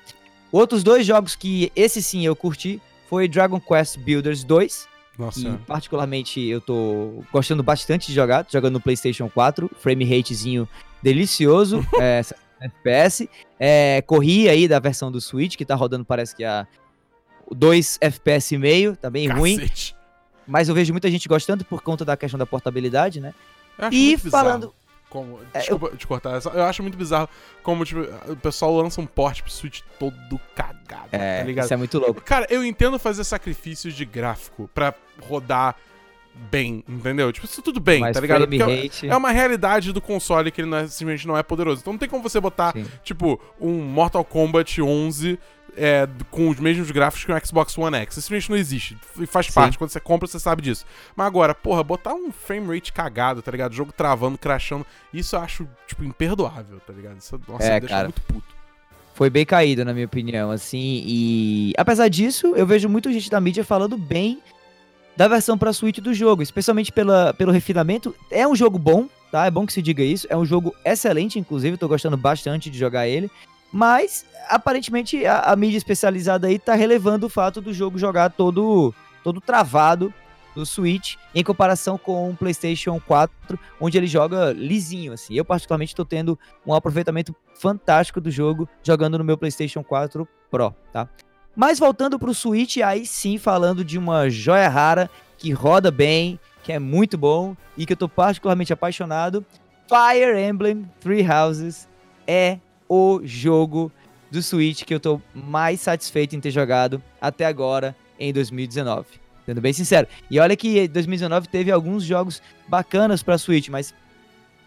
[SPEAKER 2] Outros dois jogos que esse sim eu curti foi Dragon Quest Builders 2,
[SPEAKER 1] Nossa,
[SPEAKER 2] que particularmente eu tô gostando bastante de jogar, tô jogando no PlayStation 4, frame ratezinho delicioso, é, 60 FPS. É, corri aí da versão do Switch, que tá rodando parece que a 2 FPS e meio, tá bem ruim,
[SPEAKER 1] cacete.
[SPEAKER 2] mas eu vejo muita gente gostando por conta da questão da portabilidade, né?
[SPEAKER 1] Eu
[SPEAKER 2] E falando
[SPEAKER 1] Como,
[SPEAKER 2] É,
[SPEAKER 1] desculpa te cortar, eu acho muito bizarro como tipo, o pessoal lança um port pro Switch todo cagado,
[SPEAKER 2] É,
[SPEAKER 1] tá ligado?
[SPEAKER 2] isso é muito louco.
[SPEAKER 1] Cara, eu entendo fazer sacrifícios de gráfico pra rodar bem, entendeu? Tipo, isso tudo bem,
[SPEAKER 2] Mas
[SPEAKER 1] tá ligado?
[SPEAKER 2] rate-
[SPEAKER 1] é uma realidade do console que ele não é, simplesmente não é poderoso. Então não tem como você botar,
[SPEAKER 2] Sim.
[SPEAKER 1] tipo, um Mortal Kombat 11 é, com os mesmos gráficos que um Xbox One X. Isso simplesmente não existe. E faz
[SPEAKER 2] Sim.
[SPEAKER 1] parte. Quando você compra, você sabe disso. Mas agora, porra, botar um frame rate cagado, tá ligado? Jogo travando, crashando. Isso eu acho, tipo, imperdoável, tá ligado? Isso, nossa,
[SPEAKER 2] É,
[SPEAKER 1] me deixa
[SPEAKER 2] cara.
[SPEAKER 1] muito puto.
[SPEAKER 2] Foi bem caído, na minha opinião, assim, e apesar disso, eu vejo muita gente da mídia falando bem da versão pra Switch do jogo, especialmente pela, pelo refinamento. É um jogo bom, tá? É bom que se diga isso. É um jogo excelente, inclusive, tô gostando bastante de jogar ele. Mas, aparentemente, a, a mídia especializada aí tá relevando o fato do jogo jogar todo, todo travado no Switch, em comparação com o PlayStation 4, onde ele joga lisinho, assim. Eu, particularmente, tô tendo um aproveitamento fantástico do jogo jogando no meu PlayStation 4 Pro, tá? Mas voltando pro Switch, aí sim falando de uma joia rara que roda bem, que é muito bom e que eu tô particularmente apaixonado, Fire Emblem Three Houses é o jogo do Switch que eu tô mais satisfeito em ter jogado até agora em 2019. Sendo bem sincero. E olha que 2019 teve alguns jogos bacanas pra Switch, mas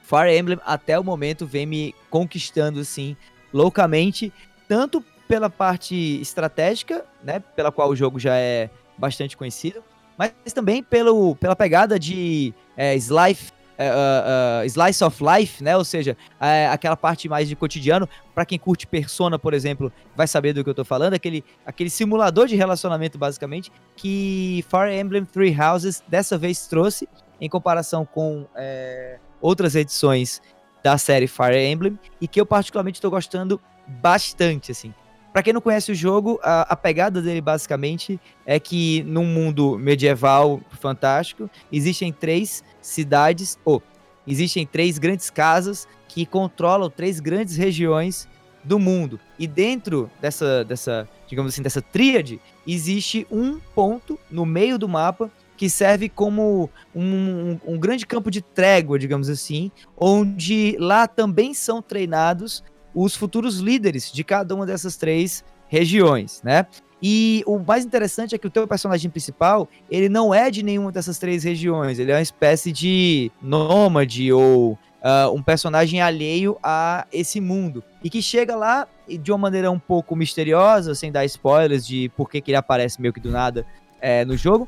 [SPEAKER 2] Fire Emblem até o momento vem me conquistando assim loucamente, tanto pela parte estratégica, né, pela qual o jogo já é bastante conhecido, mas também pelo, pela pegada de é, slice, é, uh, uh, slice of life, né, ou seja, é, aquela parte mais de cotidiano, para quem curte Persona, por exemplo, vai saber do que eu tô falando, aquele, aquele simulador de relacionamento, basicamente, que Fire Emblem Three Houses dessa vez trouxe, em comparação com é, outras edições da série Fire Emblem, e que eu particularmente estou gostando bastante, assim. Pra quem não conhece o jogo, a, a, pegada dele basicamente é que num mundo medieval fantástico, existem três cidades, ou existem três grandes casas que controlam três grandes regiões do mundo. E dentro dessa, dessa digamos assim, dessa tríade, existe um ponto no meio do mapa que serve como um, um, um grande campo de trégua, digamos assim, onde lá também são treinados os futuros líderes de cada uma dessas três regiões, né? E o mais interessante é que o teu personagem principal, ele não é de nenhuma dessas três regiões, ele é uma espécie de nômade ou uh, um personagem alheio a esse mundo. E que chega lá de uma maneira um pouco misteriosa, sem dar spoilers de por que, que ele aparece meio que do nada é, no jogo.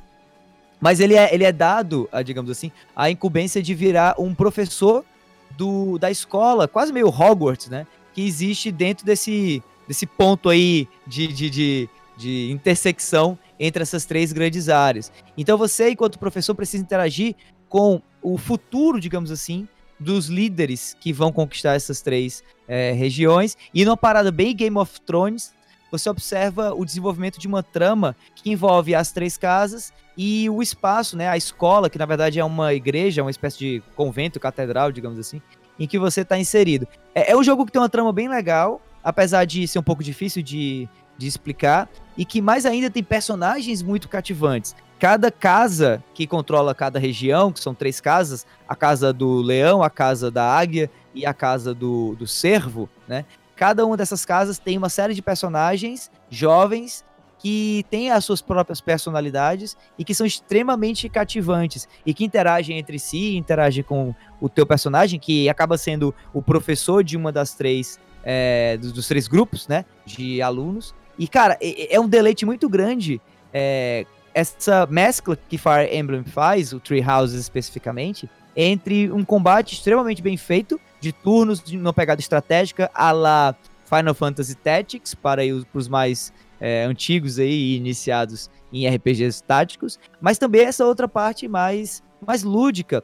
[SPEAKER 2] Mas ele é, ele é dado, digamos assim, a incumbência de virar um professor do, da escola, quase meio Hogwarts, né? Que existe dentro desse, desse ponto aí de, de, de, de intersecção entre essas três grandes áreas. Então você, enquanto professor, precisa interagir com o futuro, digamos assim, dos líderes que vão conquistar essas três é, regiões. E numa parada bem Game of Thrones, você observa o desenvolvimento de uma trama que envolve as três casas e o espaço, né, a escola, que na verdade é uma igreja, uma espécie de convento, catedral, digamos assim, em que você está inserido. É, é, um jogo que tem uma trama bem legal, apesar de ser um pouco difícil de, de explicar, e que mais ainda tem personagens muito cativantes. Cada casa que controla cada região, que são três casas, a casa do leão, a casa da águia e a casa do, do cervo, né? Cada uma dessas casas tem uma série de personagens jovens que têm as suas próprias personalidades e que são extremamente cativantes e que interagem entre si, interagem com o teu personagem, que acaba sendo o professor de uma das três, é, dos, dos, três grupos, né, de alunos. E, cara, é, é um deleite muito grande é, essa mescla que Fire Emblem faz, o Tree Houses especificamente, entre um combate extremamente bem feito, de turnos, de uma pegada estratégica, a la Final Fantasy Tactics, para os mais é, antigos aí, iniciados em RPGs táticos, mas também essa outra parte mais, mais lúdica,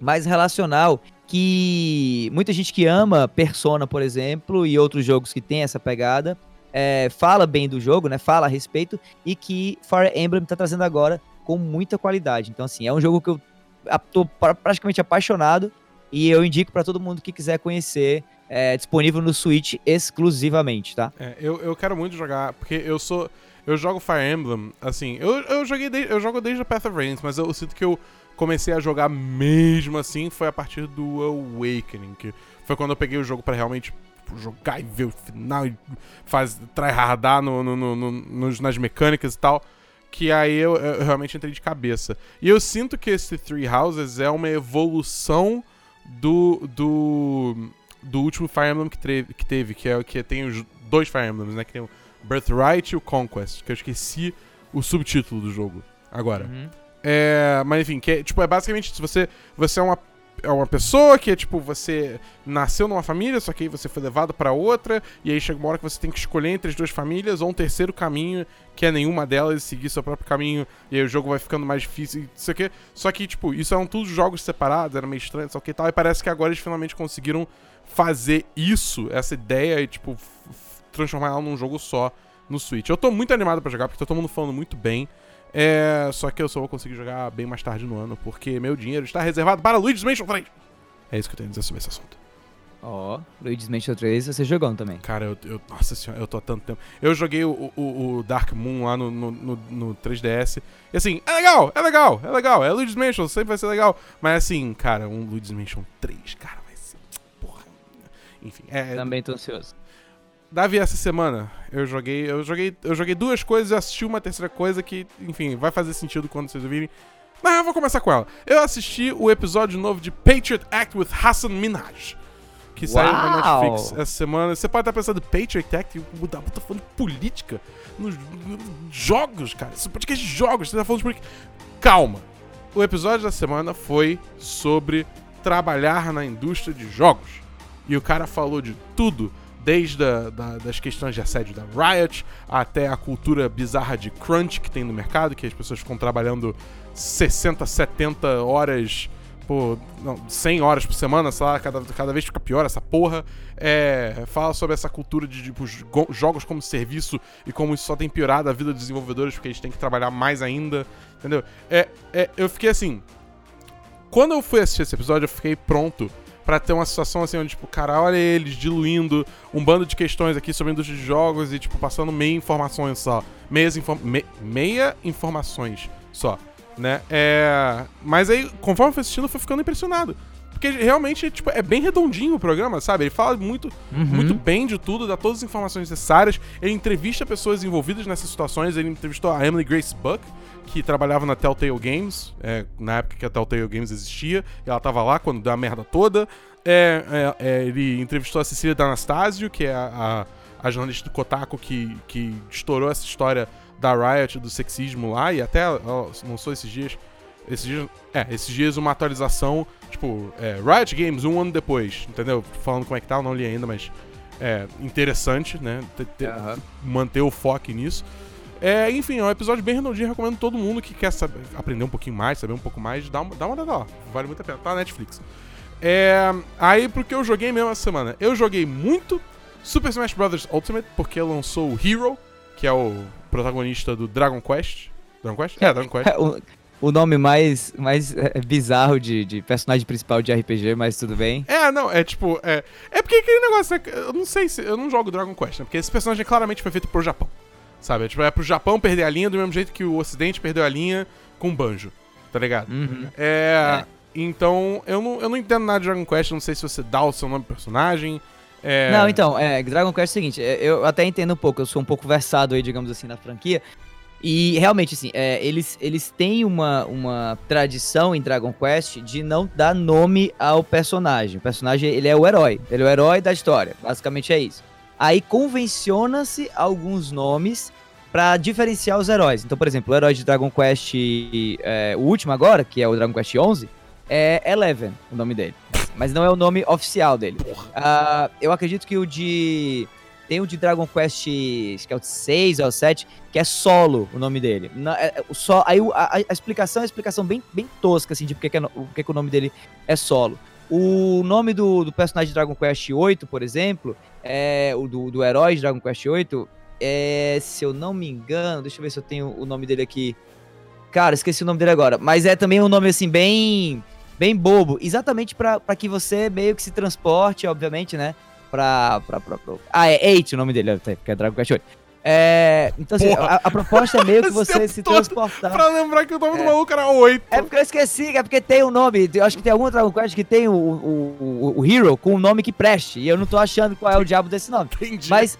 [SPEAKER 2] mais relacional, que muita gente que ama Persona, por exemplo, e outros jogos que tem essa pegada, é, fala bem do jogo, né? Fala a respeito, e que Fire Emblem tá trazendo agora com muita qualidade. Então, assim, é um jogo que eu tô praticamente apaixonado e eu indico para todo mundo que quiser conhecer. É disponível no Switch exclusivamente, tá?
[SPEAKER 1] É, eu, eu quero muito jogar, porque eu sou. Eu jogo Fire Emblem, assim, eu, eu joguei de, eu jogo desde a Path of Radiance, mas eu sinto que eu comecei a jogar mesmo assim foi a partir do Awakening, que foi quando eu peguei o jogo para realmente jogar e ver o final e faz, tryhardar no, no, no, no, nas mecânicas e tal. Que aí eu, eu, realmente entrei de cabeça. E eu sinto que esse Three Houses é uma evolução do. do. Do último Fire Emblem que, teve, que teve, que é que tem os dois Fire Emblems, né? Que tem o Birthright e o Conquest, que eu esqueci o subtítulo do jogo agora. Uhum. É, mas enfim, que é, tipo, é basicamente se você, você é uma é uma pessoa que é tipo, você nasceu numa família, só que aí você foi levado para outra, e aí chega uma hora que você tem que escolher entre as duas famílias ou um terceiro caminho, que é nenhuma delas, e seguir seu próprio caminho, e aí o jogo vai ficando mais difícil, isso aqui. Só que, tipo, isso eram todos jogos separados, era meio estranho, só que tal, e parece que agora eles finalmente conseguiram fazer isso, essa ideia, e, tipo, transformar ela num jogo só no Switch. Eu tô muito animado para jogar, porque tá todo mundo falando muito bem. É, só que eu só vou conseguir jogar bem mais tarde no ano, porque meu dinheiro está reservado para Luigi's Mansion 3. É isso que eu tenho a dizer sobre esse assunto.
[SPEAKER 2] Ó, oh, Luigi's Mansion 3 você jogou também.
[SPEAKER 1] Cara, eu, eu, Nossa senhora, eu tô há tanto tempo. Eu joguei o, o, o Dark Moon lá no, no, no, no, 3DS. E assim, é legal, é legal, é legal. É Luigi's Mansion, sempre vai ser legal. Mas assim, cara, um Luigi's Mansion 3, cara, vai ser. Porra. Enfim, é.
[SPEAKER 2] Também tô ansioso.
[SPEAKER 1] Davi, essa semana eu joguei, eu joguei, eu joguei duas coisas e assisti uma terceira coisa que, enfim, vai fazer sentido quando vocês ouvirem. Mas eu vou começar com ela. Eu assisti o episódio novo de Patriot Act with Hassan Minaj. Que saiu na Netflix essa semana. Você pode estar pensando, Patriot Act, o Dabu tá falando de política nos, nos jogos, cara. Esse podcast de jogos, você tá falando de política. Calma. O episódio da semana foi sobre trabalhar na indústria de jogos. E o cara falou de tudo desde a, da, das questões de assédio da Riot até a cultura bizarra de crunch que tem no mercado, que as pessoas ficam trabalhando 60, 70 horas por. Não, 100 horas por semana, sei lá, cada, cada vez fica pior essa porra. É, fala sobre essa cultura de tipo, jogos como serviço e como isso só tem piorado a vida dos desenvolvedores porque eles têm que trabalhar mais ainda, entendeu? É, é, eu fiquei assim. Quando eu fui assistir esse episódio, eu fiquei pronto para ter uma situação assim onde, tipo, cara, olha eles diluindo um bando de questões aqui sobre a indústria de jogos e, tipo, passando meia informações só. Meias inform me meia informações só, né? É... Mas aí, conforme eu fui assistindo, eu fui ficando impressionado. Porque realmente, tipo, é bem redondinho o programa, sabe? Ele fala muito, uhum. muito bem de tudo, dá todas as informações necessárias. Ele entrevista pessoas envolvidas nessas situações. Ele entrevistou a Emily Grace Buck, que trabalhava na Telltale Games, é, na época que a Telltale Games existia. E ela tava lá quando deu a merda toda. É, é, é ele entrevistou a Cecília D'Anastasio, que é a, a, a, jornalista do Kotaku que, que estourou essa história da Riot, do sexismo lá. E até, ela lançou esses dias esses dias, é, esses dias uma atualização, tipo, é, Riot Games um ano depois, entendeu? Falando como é que tá, eu não li ainda, mas é interessante, né? Uhum. Manter o foco nisso. É, enfim, é um episódio bem redondinho, recomendo todo mundo que quer saber, aprender um pouquinho mais, saber um pouco mais, dá uma, dá uma olhada lá, vale muito a pena, tá na Netflix. É, aí, porque eu joguei mesmo essa semana? Eu joguei muito Super Smash Bros. Ultimate, porque lançou o Hero, que é o protagonista do Dragon Quest. Dragon Quest? É, Dragon Quest.
[SPEAKER 2] o nome mais, mais é, bizarro de, de personagem principal de RPG, mas tudo bem.
[SPEAKER 1] É, não, é tipo. É, é porque aquele negócio. Eu não sei se. Eu não jogo Dragon Quest, né? Porque esse personagem é claramente foi feito pro Japão. Sabe? É, tipo, é pro Japão perder a linha do mesmo jeito que o Ocidente perdeu a linha com o Banjo. Tá ligado?
[SPEAKER 2] Uhum.
[SPEAKER 1] É, é. Então, eu não, eu não entendo nada de Dragon Quest, não sei se você dá o seu nome pro personagem. É...
[SPEAKER 2] Não, então, é, Dragon Quest é o seguinte, é, eu até entendo um pouco, eu sou um pouco versado aí, digamos assim, na franquia, e realmente, assim, é, eles, eles têm uma, uma tradição em Dragon Quest de não dar nome ao personagem. O personagem, ele é o herói. Ele é o herói da história. Basicamente é isso. Aí convenciona-se alguns nomes para diferenciar os heróis. Então, por exemplo, o herói de Dragon Quest, é, o último agora, que é o Dragon Quest 11, é Eleven, o nome dele. Mas não é o nome oficial dele. Uh, eu acredito que o de Tem o de Dragon Quest, acho que é o 6 ou o 7, que é solo o nome dele. Na, é, é, só, aí a, a, explicação é uma explicação bem, bem tosca, assim, de porque que, é, porque que o nome dele é solo. O nome do, do personagem de Dragon Quest 8, por exemplo, é o do, do herói de Dragon Quest 8, é, se eu não me engano, deixa eu ver se eu tenho o nome dele aqui. Cara, esqueci o nome dele agora. Mas é também um nome, assim, bem bem bobo. Exatamente para que você meio que se transporte, obviamente, né? Pra. pra, pra, pra... Ah, é 8 o nome dele, que é Dragon 8. É, então, assim, a, a, proposta é meio que você se transportar.
[SPEAKER 1] Pra lembrar que o nome é. do maluco era 8.
[SPEAKER 2] É porque eu esqueci, é porque tem um nome. Eu acho que tem algum Dragon Quest que tem o, o, o, o Hero com um nome que preste. E eu não tô achando qual é o diabo desse nome. Entendi. Mas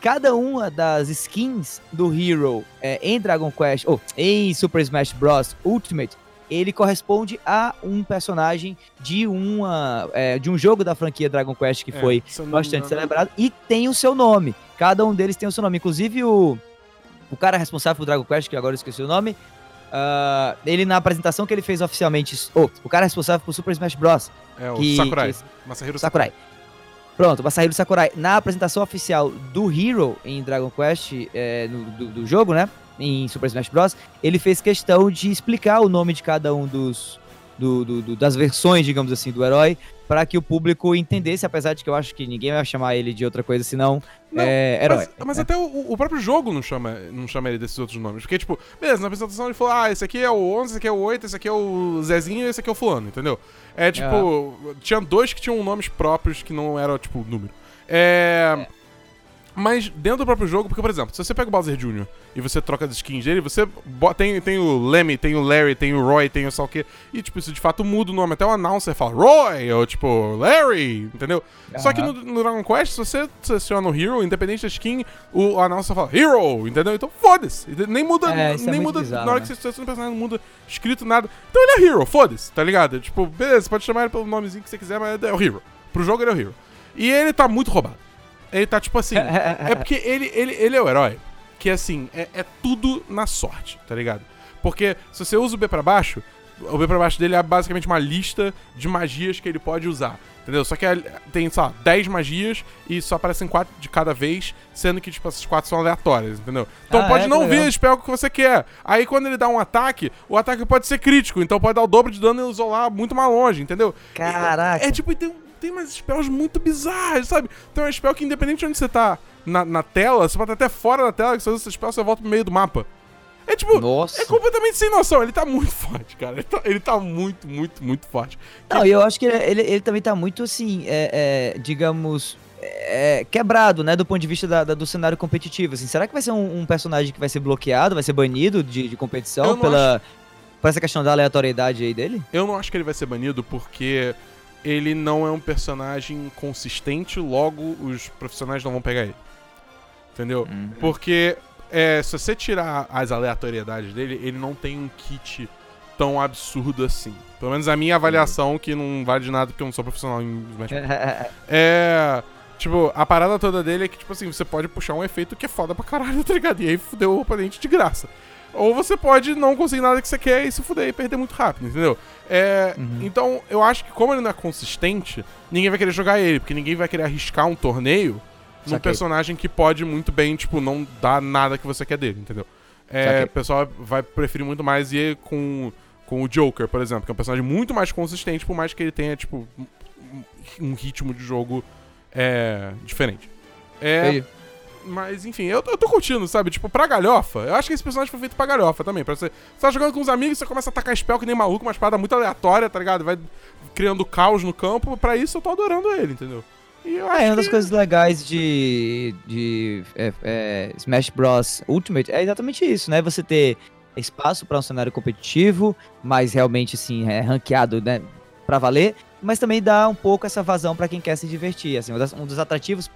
[SPEAKER 2] cada uma das skins do Hero é, em Dragon Quest, ou em Super Smash Bros. Ultimate, ele corresponde a um personagem de uma é, de um jogo da franquia Dragon Quest que é, foi bastante celebrado e tem o seu nome. Cada um deles tem o seu nome. Inclusive o, o cara responsável por Dragon Quest, que agora eu esqueci o nome, uh, ele na apresentação que ele fez oficialmente, oh, o cara responsável por Super Smash Bros.
[SPEAKER 1] É o que, Sakurai. Que,
[SPEAKER 2] Masahiro Sakurai. Sakurai. Pronto, Masahiro Sakurai. Na apresentação oficial do Hero em Dragon Quest, é, no, do, do jogo, né? em Super Smash Bros., ele fez questão de explicar o nome de cada um dos do, do, das versões, digamos assim, do herói, para que o público entendesse, apesar de que eu acho que ninguém vai chamar ele de outra coisa senão não, é, herói.
[SPEAKER 1] Mas, mas até o, o, próprio jogo não chama, não chama ele desses outros nomes. Porque, tipo, beleza, na apresentação ele falou: ah, esse aqui é o 11, esse aqui é o 8, esse aqui é o Zezinho e esse aqui é o Fulano, entendeu? É tipo, é. tinha dois que tinham nomes próprios que não eram, tipo, número. É. é. Mas dentro do próprio jogo, porque, por exemplo, se você pega o Bowser Jr. e você troca as skins dele, você tem, tem o Lemmy, tem o Larry, tem o Roy, tem o só o quê. E, tipo, isso de fato muda o nome. Até o announcer fala Roy, ou tipo, Larry, entendeu? Uhum. Só que no, no, Dragon Quest, se você seleciona o Hero, independente da skin, o, announcer fala Hero, entendeu? Então foda-se. Nem muda, é, nem é muda. Bizarro, na hora né? que você seleciona o personagem, não muda escrito nada. Então ele é Hero, foda-se, tá ligado? Tipo, beleza, pode chamar ele pelo nomezinho que você quiser, mas é o Hero. Pro jogo ele é o Hero. E ele tá muito roubado. Ele tá tipo assim. é porque ele, ele, ele é o herói. Que assim, é, é tudo na sorte, tá ligado? Porque se você usa o B para baixo, o B pra baixo dele é basicamente uma lista de magias que ele pode usar. Entendeu? Só que tem, sei lá, 10 magias e só aparecem 4 de cada vez, sendo que, tipo, essas 4 são aleatórias, entendeu? Então ah, pode é, não vir o spell que você quer. Aí quando ele dá um ataque, o ataque pode ser crítico, então pode dar o dobro de dano e isolar muito mais longe, entendeu?
[SPEAKER 2] Caraca.
[SPEAKER 1] É, é tipo, tem tem umas spells muito bizarras, sabe? Tem uma spell que, independente de onde você tá na, na tela, você pode até fora da tela, que você usa essa spell, você volta pro meio do mapa. É tipo, Nossa. é completamente sem noção. Ele tá muito forte, cara. Ele tá, ele tá muito, muito, muito forte.
[SPEAKER 2] Não, e eu acho que ele, ele, ele, também tá muito assim, é, é, digamos, é, quebrado, né, do ponto de vista da, da, do cenário competitivo. Assim, será que vai ser um, um, personagem que vai ser bloqueado, vai ser banido de, de competição pela, acho... por essa questão da aleatoriedade aí dele?
[SPEAKER 1] Eu não acho que ele vai ser banido porque ele não é um personagem consistente, logo os profissionais não vão pegar ele. Entendeu? Uhum. Porque é, se você tirar as aleatoriedades dele, ele não tem um kit tão absurdo assim. Pelo menos a minha avaliação, que não vale de nada porque eu não sou profissional em Smash É. Tipo, a parada toda dele é que, tipo assim, você pode puxar um efeito que é foda pra caralho, tá ligado? E aí fudeu o oponente de graça. Ou você pode não conseguir nada que você quer e se fuder e perder muito rápido, entendeu? É, uhum. Então, eu acho que como ele não é consistente, ninguém vai querer jogar ele, porque ninguém vai querer arriscar um torneio num personagem que pode muito bem, tipo, não dar nada que você quer dele, entendeu? É, o pessoal vai preferir muito mais ir com, com o Joker, por exemplo, que é um personagem muito mais consistente, por mais que ele tenha, tipo, um ritmo de jogo é, diferente. É. Mas, enfim, eu, eu tô curtindo, sabe? Tipo, pra galhofa. Eu acho que esse personagem foi feito pra galhofa também. Pra você, você tá jogando com os amigos, você começa a atacar spell que nem maluco, uma espada muito aleatória, tá ligado? Vai criando caos no campo. Pra isso eu tô adorando ele, entendeu?
[SPEAKER 2] E eu é, uma das que... coisas legais de, de é, é, Smash Bros. Ultimate é exatamente isso, né? Você ter espaço para um cenário competitivo, mas realmente, assim, é ranqueado, né? Pra valer, mas também dá um pouco essa vazão para quem quer se divertir. Assim, um dos atrativos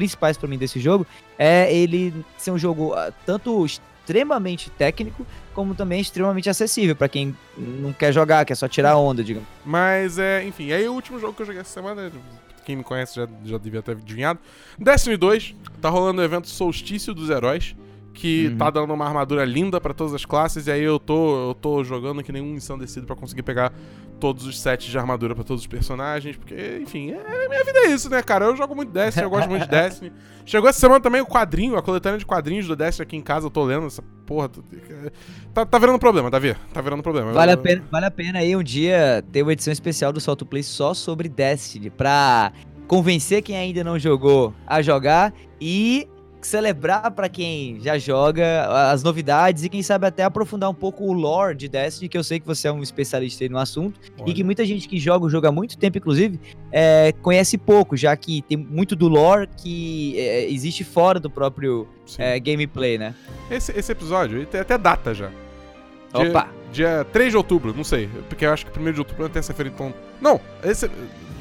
[SPEAKER 2] principais para mim desse jogo é ele ser um jogo uh, tanto extremamente técnico como também extremamente acessível para quem não quer jogar, quer só tirar onda, digamos.
[SPEAKER 1] Mas é, enfim, aí o último jogo que eu joguei essa semana, quem me conhece já, já devia ter adivinhado. Destiny 2, tá rolando o evento Solstício dos Heróis, que
[SPEAKER 2] Uhum.
[SPEAKER 1] tá dando uma armadura linda pra todas as classes, e aí eu tô, eu tô jogando que nenhum ensandecido pra conseguir pegar todos os sets de armadura pra todos os personagens, porque, enfim, é, minha vida é isso, né, cara? Eu jogo muito Destiny, eu gosto muito de Destiny. Chegou essa semana também o quadrinho, a coletânea de quadrinhos do Destiny aqui em casa, eu tô lendo essa porra. Tá, tá virando problema, Davi? Tá virando problema.
[SPEAKER 2] Vale a,
[SPEAKER 1] Eu-
[SPEAKER 2] pena, vale a pena aí um dia ter uma edição especial do Solto Play só sobre Destiny, pra convencer quem ainda não jogou a jogar e celebrar pra quem já joga as novidades e quem sabe até aprofundar um pouco o lore de Destiny, que eu sei que você é um especialista aí no assunto e que muita gente que joga o jogo há muito tempo, inclusive, é, conhece pouco, já que tem muito do lore que é, existe fora do próprio é, gameplay, né?
[SPEAKER 1] Esse, esse episódio, tem até data já. Dia-
[SPEAKER 2] Opa!
[SPEAKER 1] Dia 3 de outubro, não sei. Porque eu acho que 1 de outubro é terça-feira, então. Não, esse.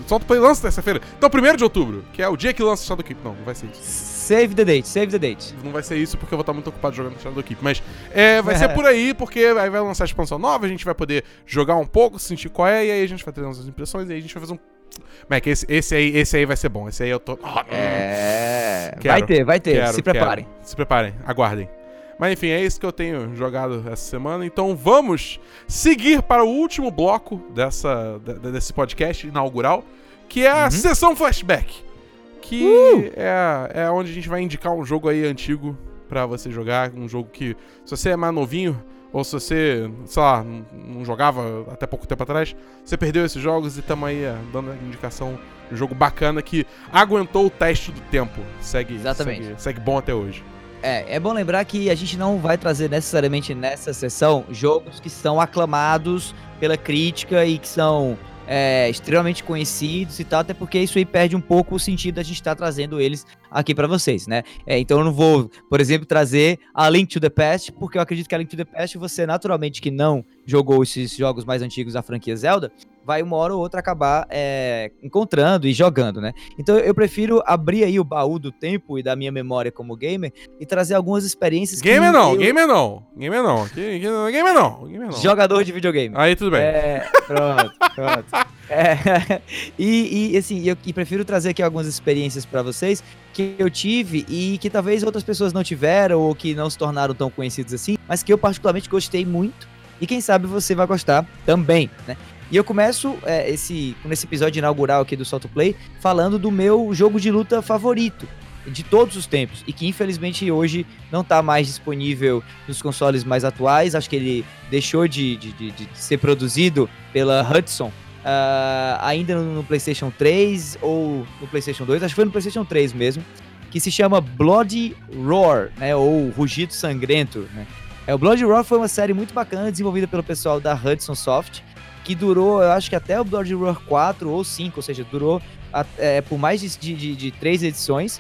[SPEAKER 1] Solta o lança terça-feira. Então, 1 de outubro, que é o dia que lança o Shadowkeep. Não, não vai ser isso.
[SPEAKER 2] Save the date, save the date.
[SPEAKER 1] Não vai ser isso porque eu vou estar muito ocupado jogando Shadowkeep. Mas é, vai ser por aí, porque aí vai lançar a expansão nova, a gente vai poder jogar um pouco, sentir qual é, e aí a gente vai ter nossas impressões, e aí a gente vai fazer um. Mac, esse, esse, aí, esse aí vai ser bom. Esse aí eu tô.
[SPEAKER 2] É.
[SPEAKER 1] Quero,
[SPEAKER 2] vai ter, vai ter.
[SPEAKER 1] Quero,
[SPEAKER 2] Se
[SPEAKER 1] quero.
[SPEAKER 2] preparem.
[SPEAKER 1] Se preparem, aguardem. Mas enfim, é isso que eu tenho jogado essa semana. Então vamos seguir para o último bloco dessa, de- desse podcast inaugural, que é a
[SPEAKER 2] Uhum.
[SPEAKER 1] sessão flashback. Que
[SPEAKER 2] Uh!
[SPEAKER 1] é, é onde a gente vai indicar um jogo aí antigo pra você jogar. Um jogo que, se você é mais novinho, ou se você, sei lá, não, jogava até pouco tempo atrás, você perdeu esses jogos e tamo aí é, dando a indicação de um jogo bacana que aguentou o teste do tempo. Segue,
[SPEAKER 2] Exatamente.
[SPEAKER 1] segue, segue bom até hoje.
[SPEAKER 2] É, é bom lembrar que a gente não vai trazer necessariamente nessa sessão jogos que são aclamados pela crítica e que são é, extremamente conhecidos e tal, até porque isso aí perde um pouco o sentido da gente estar trazendo eles aqui pra vocês, né? É, então eu não vou, por exemplo, trazer a Link to the Past, porque eu acredito que a Link to the Past, você naturalmente que não jogou esses jogos mais antigos da franquia Zelda, vai uma hora ou outra acabar é, encontrando e jogando, né? Então eu prefiro abrir aí o baú do tempo e da minha memória como gamer e trazer algumas experiências
[SPEAKER 1] Gamer não,
[SPEAKER 2] eu-
[SPEAKER 1] gamer não. Gamer não. Gamer não. Gamer não.
[SPEAKER 2] Jogador de videogame.
[SPEAKER 1] Aí tudo bem.
[SPEAKER 2] É, pronto, pronto. É, e, e, assim, eu e prefiro trazer aqui algumas experiências pra vocês que eu tive e que talvez outras pessoas não tiveram ou que não se tornaram tão conhecidos assim, mas que eu particularmente gostei muito e quem sabe você vai gostar também, né? E eu começo é, esse, nesse episódio inaugural aqui do Salto Play falando do meu jogo de luta favorito de todos os tempos e que infelizmente hoje não tá mais disponível nos consoles mais atuais. Acho que ele deixou de, de, de- de ser produzido pela Hudson ah, ainda no, no PlayStation 3 ou no PlayStation 2. Acho que foi no PlayStation 3 mesmo. Que se chama Bloody Roar, né? Ou Rugido Sangrento, né? É, o Bloody Roar foi uma série muito bacana desenvolvida pelo pessoal da Hudson Soft que durou, eu acho que até o Bloody Roar 4 ou 5, ou seja, durou é, por mais de, de, de- de três edições.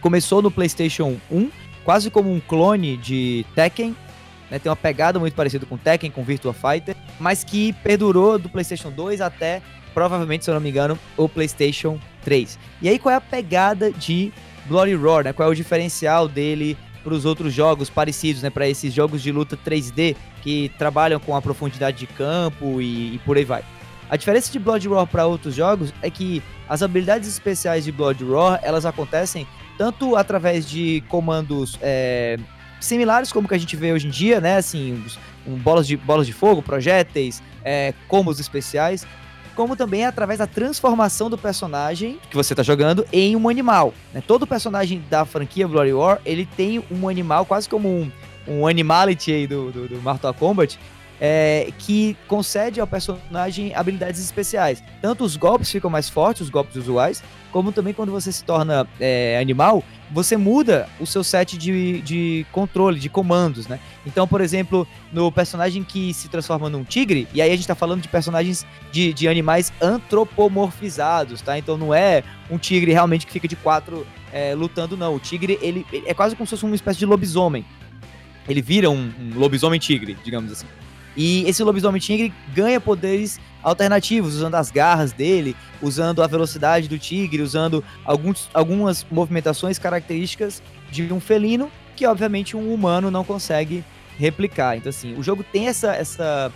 [SPEAKER 2] Começou no PlayStation 1, quase como um clone de Tekken, né, tem uma pegada muito parecida com Tekken, com Virtua Fighter, mas que perdurou do PlayStation 2 até, provavelmente, se eu não me engano, o PlayStation 3. E aí, qual é a pegada de Bloody Roar, né? Qual é o diferencial dele para os outros jogos parecidos, né? Para esses jogos de luta 3D que trabalham com a profundidade de campo e, e por aí vai. A diferença de Blood Roar para outros jogos é que as habilidades especiais de Blood Roar elas acontecem tanto através de comandos é, similares como que a gente vê hoje em dia, né? Assim, um, bolas, de, bolas de fogo, projéteis, é, combos especiais, como também através da transformação do personagem que você está jogando em um animal. né? Todo personagem da franquia Bloody War ele tem um animal quase como um, um animality aí do, do, do Mortal Kombat é, que concede ao personagem habilidades especiais. Tanto os golpes ficam mais fortes, os golpes usuais, como também quando você se torna é, animal, você muda o seu set de, de controle, de comandos, né? Então, por exemplo, no personagem que se transforma num tigre, e aí a gente tá falando de personagens de, de animais antropomorfizados, tá? Então não é um tigre realmente que fica de quatro é, lutando, não. O tigre, ele, ele é quase como se fosse uma espécie de lobisomem. Ele vira um, um lobisomem tigre, digamos assim. E esse lobisomem tigre ganha poderes alternativos, usando as garras dele, usando a velocidade do tigre, usando alguns, algumas movimentações características de um felino que, obviamente, um humano não consegue replicar. Então, assim, o jogo tem essa, essa,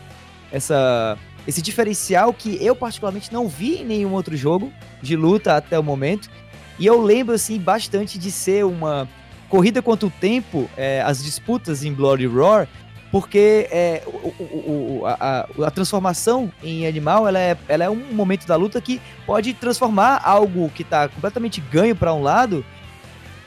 [SPEAKER 2] essa, esse diferencial que eu, particularmente, não vi em nenhum outro jogo de luta até o momento. E eu lembro, assim, bastante de ser uma corrida contra o tempo, é, as disputas em Bloody Roar, porque é, o, o, a, a, transformação em animal ela é, ela é um momento da luta que pode transformar algo que está completamente ganho para um lado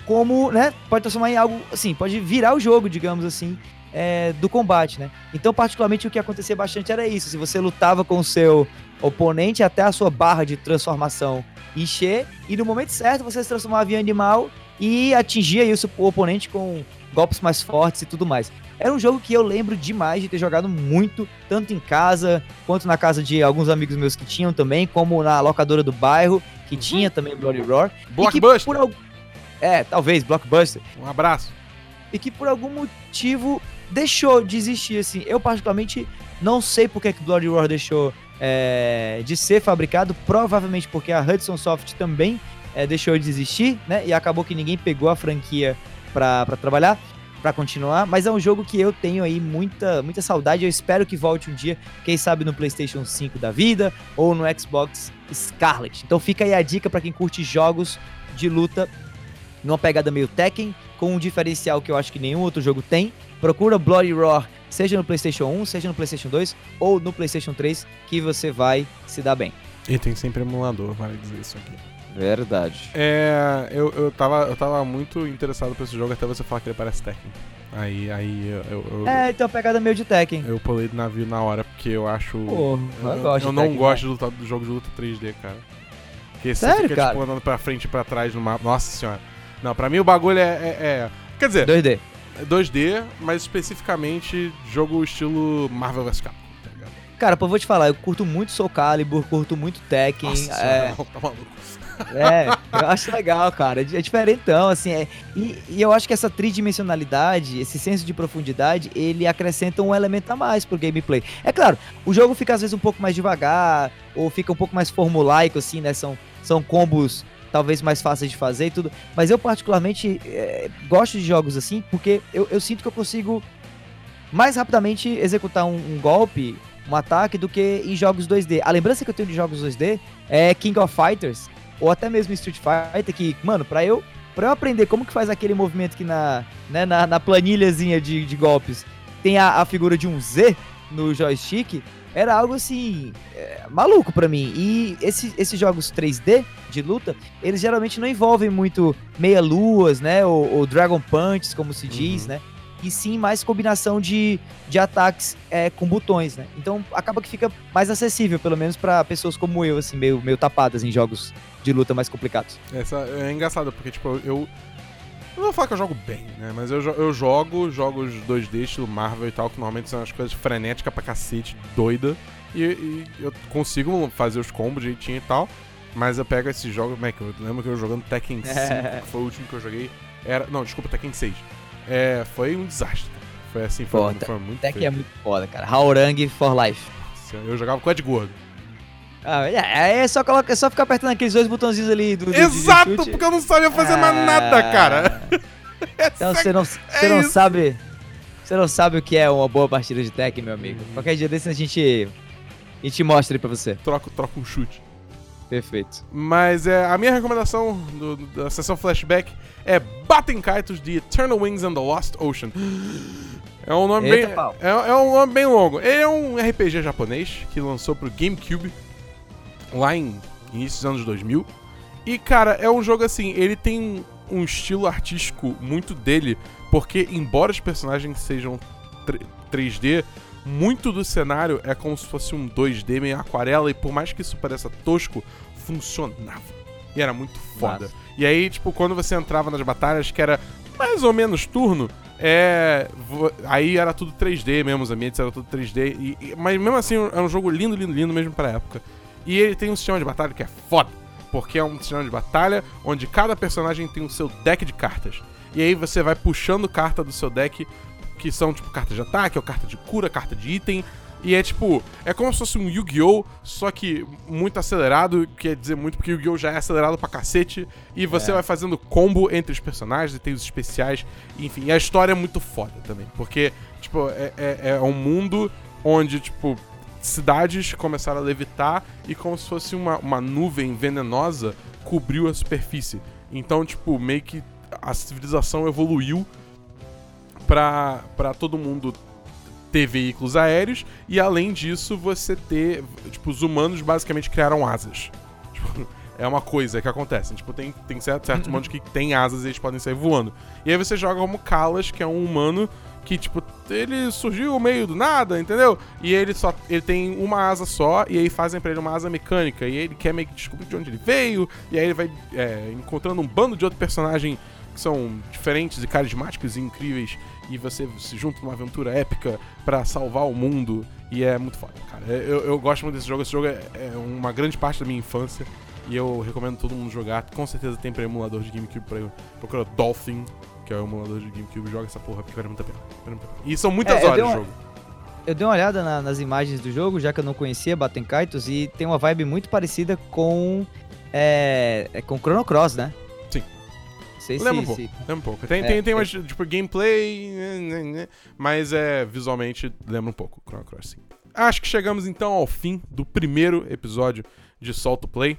[SPEAKER 2] como, né, pode transformar em algo, assim, pode virar o jogo, digamos assim, é, do combate, né? Então, particularmente, o que acontecia bastante era isso, se você lutava com o seu oponente até a sua barra de transformação encher, e no momento certo você se transformava em animal e atingia aí o oponente com golpes mais fortes e tudo mais. Era um jogo que eu lembro demais de ter jogado muito, tanto em casa, quanto na casa de alguns amigos meus que tinham também, como na locadora do bairro, que uhum. tinha também Bloody Roar.
[SPEAKER 1] Blockbuster! Por,
[SPEAKER 2] é, talvez, Blockbuster.
[SPEAKER 1] Um abraço.
[SPEAKER 2] E que por algum motivo deixou de existir, assim. Eu, particularmente, não sei por que Bloody Roar deixou é, de ser fabricado, provavelmente porque a Hudson Soft também é, deixou de existir, né? E acabou que ninguém pegou a franquia para trabalhar para continuar, mas é um jogo que eu tenho aí muita, muita saudade. Eu espero que volte um dia, quem sabe no PlayStation 5 da vida ou no Xbox Scarlet. Então fica aí a dica para quem curte jogos de luta numa pegada meio Tekken, com um diferencial que eu acho que nenhum outro jogo tem. Procura Bloody Roar, seja no PlayStation 1, seja no PlayStation 2 ou no PlayStation 3, que você vai se dar bem.
[SPEAKER 1] E tem sempre emulador, vale dizer isso aqui.
[SPEAKER 2] Verdade.
[SPEAKER 1] É, eu, eu, tava, eu tava muito interessado por esse jogo até você falar que ele parece Tekken. Aí, aí eu, eu,
[SPEAKER 2] É, então pegada meio de Tekken.
[SPEAKER 1] Eu pulei do navio na hora porque eu acho.
[SPEAKER 2] Pô,
[SPEAKER 1] eu,
[SPEAKER 2] eu, gosto
[SPEAKER 1] eu não Tekken, gosto do, do jogo de luta 3D, cara. Porque você
[SPEAKER 2] Sério,
[SPEAKER 1] fica
[SPEAKER 2] cara?
[SPEAKER 1] tipo andando pra frente e pra trás no mapa. Nossa senhora. Não, pra mim o bagulho é. é, é... Quer dizer.
[SPEAKER 2] 2D.
[SPEAKER 1] 2D, mas especificamente jogo estilo Marvel vs Capcom.
[SPEAKER 2] Cara, pô, vou te falar, eu curto muito Soul Calibur, curto muito Tekken.
[SPEAKER 1] Nossa, é... não, tá maluco.
[SPEAKER 2] É, eu acho legal, cara. É diferentão, assim. É, e, e, eu acho que essa tridimensionalidade, esse senso de profundidade, ele acrescenta um elemento a mais pro gameplay. É claro, o jogo fica às vezes um pouco mais devagar, ou fica um pouco mais formulaico, assim, né? São, são combos talvez mais fáceis de fazer e tudo. Mas eu, particularmente, é, gosto de jogos assim, porque eu, eu, sinto que eu consigo mais rapidamente executar um, um golpe um ataque do que em jogos 2D. A lembrança que eu tenho de jogos 2D é King of Fighters, ou até mesmo Street Fighter, que, mano, pra eu, pra eu aprender como que faz aquele movimento que na, né, na, na planilhazinha de, de golpes tem a, a figura de um Z no joystick, era algo assim, é, maluco para mim. E esse, esses jogos 3D de luta, eles geralmente não envolvem muito meia-luas, né? Ou, ou, Dragon Punches, como se diz, uhum. né? E sim mais combinação de, de ataques é, com botões, né? Então acaba que fica mais acessível, pelo menos para pessoas como eu, assim, meio, meio tapadas em jogos de luta mais complicados.
[SPEAKER 1] Essa é engraçado, porque, tipo, eu. Eu não vou falar que eu jogo bem, né? Mas eu, eu jogo jogos 2D, estilo Marvel e tal, que normalmente são as coisas frenéticas pra cacete, doida. E, e, eu consigo fazer os combos direitinho e tal. Mas eu pego esses jogos. Como é que eu lembro que eu jogando Tekken 5, é. que foi o último que eu joguei. Era, não, desculpa, Tekken 6. É, foi um desastre. Foi assim, foi,
[SPEAKER 2] Pô,
[SPEAKER 1] foi muito
[SPEAKER 2] Tekken feio. é muito foda, cara. Haurang for life.
[SPEAKER 1] Eu jogava com Ed Gordo.
[SPEAKER 2] Ah, é, é, só coloca, é só ficar apertando aqueles dois botãozinhos ali do. do
[SPEAKER 1] Exato, porque eu não sabia fazer ah, mais nada, cara.
[SPEAKER 2] Então você não, você é não sabe. Você não sabe o que é uma boa partida de Tekken, meu amigo. Qualquer dia desse a gente. A gente mostra aí pra você.
[SPEAKER 1] Troca, troca um chute.
[SPEAKER 2] Perfeito.
[SPEAKER 1] Mas é, a minha recomendação do, da sessão flashback é Batem Kaitos de Eternal Wings and the Lost Ocean. É um nome Eita, bem. É, é, um nome bem longo. Ele é um RPG japonês que lançou pro GameCube lá em início dos anos 2000. E, cara, é um jogo assim, ele tem um estilo artístico muito dele, porque, embora os personagens sejam 3D, muito do cenário é como se fosse um 2D meio aquarela, e por mais que isso pareça tosco, funcionava. E era muito foda. Nossa. E aí, tipo, quando você entrava nas batalhas, que era mais ou menos turno, é. Aí era tudo 3D mesmo, os ambientes eram tudo 3D. E, e, mas mesmo assim, é um jogo lindo, lindo, lindo mesmo pra época. E ele tem um sistema de batalha que é foda. Porque é um sistema de batalha onde cada personagem tem o seu deck de cartas. E aí você vai puxando carta do seu deck, que são tipo cartas de ataque, ou carta de cura, carta de item. E é tipo, é como se fosse um Yu-Gi-Oh! Só que muito acelerado, quer dizer muito porque o Yu-Gi-Oh! já é acelerado pra cacete. E você é. vai fazendo combo entre os personagens e tem os especiais. Enfim, e a história é muito foda também. Porque, tipo, é, é, é um mundo onde, tipo, cidades começaram a levitar e como se fosse uma, uma nuvem venenosa cobriu a superfície. Então, tipo, meio que a civilização evoluiu pra, pra todo mundo ter veículos aéreos e além disso você ter, tipo, os humanos basicamente criaram asas. Tipo, é uma coisa que acontece. Tipo, tem, tem certos, certos humanos que têm asas e eles podem sair voando. E aí você joga como Kalas, que é um humano que, tipo, ele surgiu meio do nada, entendeu? E ele só ele tem uma asa só, e aí fazem pra ele uma asa mecânica. E ele quer meio que descobrir de onde ele veio, e aí ele vai é, encontrando um bando de outro personagem que são diferentes e carismáticos e incríveis. E você se junta numa aventura épica pra salvar o mundo. E é muito foda, cara. Eu, eu gosto muito desse jogo. Esse jogo é, é uma grande parte da minha infância. E eu recomendo todo mundo jogar. Com certeza tem pra emulador de GameCube pra procura Dolphin, que é o emulador de GameCube. Joga essa porra porque vale muito a pena. Vale muito a pena. E são muitas
[SPEAKER 2] É, eu
[SPEAKER 1] horas de jogo.
[SPEAKER 2] Eu dei uma olhada na- nas imagens do jogo, já que eu não conhecia Baten Kaitos, e tem uma vibe muito parecida com. É, é com Chrono Cross, né? Sei
[SPEAKER 1] Lembra um pouco. Lembra um pouco. Tem,
[SPEAKER 2] É,
[SPEAKER 1] tem, tem
[SPEAKER 2] é.
[SPEAKER 1] umas, tipo, gameplay, né, né, né, mas é, visualmente lembra um pouco Chrono Cross, sim. Acho que chegamos então ao fim do primeiro episódio de Solto Play.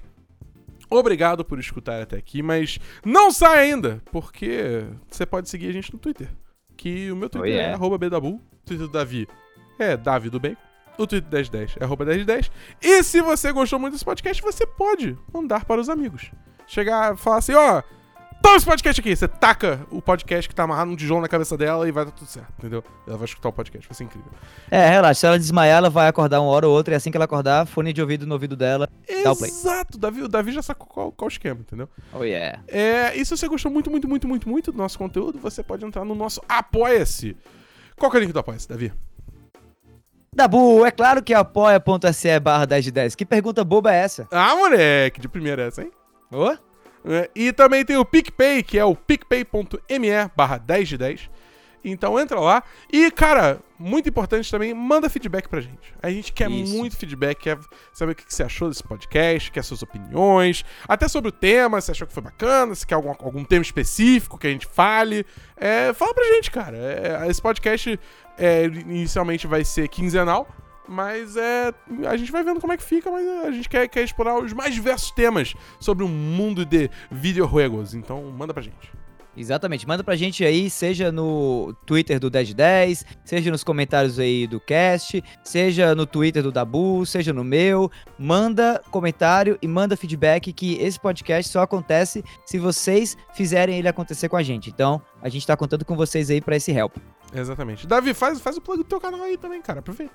[SPEAKER 1] Obrigado por escutar até aqui, mas não sai ainda, porque você pode seguir a gente no Twitter. Que o meu Twitter
[SPEAKER 2] Oh,
[SPEAKER 1] é
[SPEAKER 2] yeah.
[SPEAKER 1] arroba bdabu, o Twitter do Davi é Davi do Bem, o Twitter 1010 é arroba 1010. E se você gostou muito desse podcast, você pode mandar para os amigos. Chegar e falar assim, ó, toma esse podcast aqui. Você taca o podcast que tá amarrado num tijolo na cabeça dela e vai dar tudo certo, entendeu? Ela vai escutar o podcast, vai ser incrível.
[SPEAKER 2] É, relaxa. Se ela desmaiar, ela vai acordar uma hora ou outra, e assim que ela acordar, fone de ouvido no ouvido dela. Dá o play.
[SPEAKER 1] Exato, Davi, o Davi já sacou qual, qual o esquema, entendeu?
[SPEAKER 2] Oh, yeah.
[SPEAKER 1] É, e se você gostou muito, muito, muito, muito, muito do nosso conteúdo, você pode entrar no nosso Apoia-se. Qual que é o link do Apoia-se, Davi?
[SPEAKER 2] Dabu, é claro que é apoia.se barra 10 de 10. Que pergunta boba é essa?
[SPEAKER 1] Ah, moleque, de primeira essa, hein?
[SPEAKER 2] Ô?
[SPEAKER 1] É, e também tem o PicPay, que é o picpay.me barra 10 de 10. Então entra lá. E, cara, muito importante também, manda feedback pra gente. A gente quer
[SPEAKER 2] Isso.
[SPEAKER 1] muito feedback, quer saber o que que você achou desse podcast, quer suas opiniões, até sobre o tema, se achou que foi bacana, se quer algum, algum tema específico que a gente fale. É, fala pra gente, cara. É, esse podcast é, inicialmente vai ser quinzenal. Mas é. A gente vai vendo como é que fica, mas a gente quer, quer explorar os mais diversos temas sobre o mundo de videojuegos. Então manda pra gente.
[SPEAKER 2] Exatamente. Manda pra gente aí, seja no Twitter do 10 de 10, seja nos comentários aí do cast, seja no Twitter do Dabu, seja no meu. Manda comentário e manda feedback que esse podcast só acontece se vocês fizerem ele acontecer com a gente. Então, a gente tá contando com vocês aí pra esse help.
[SPEAKER 1] Exatamente. Davi, faz, faz o plug do teu canal aí também, cara. Aproveita.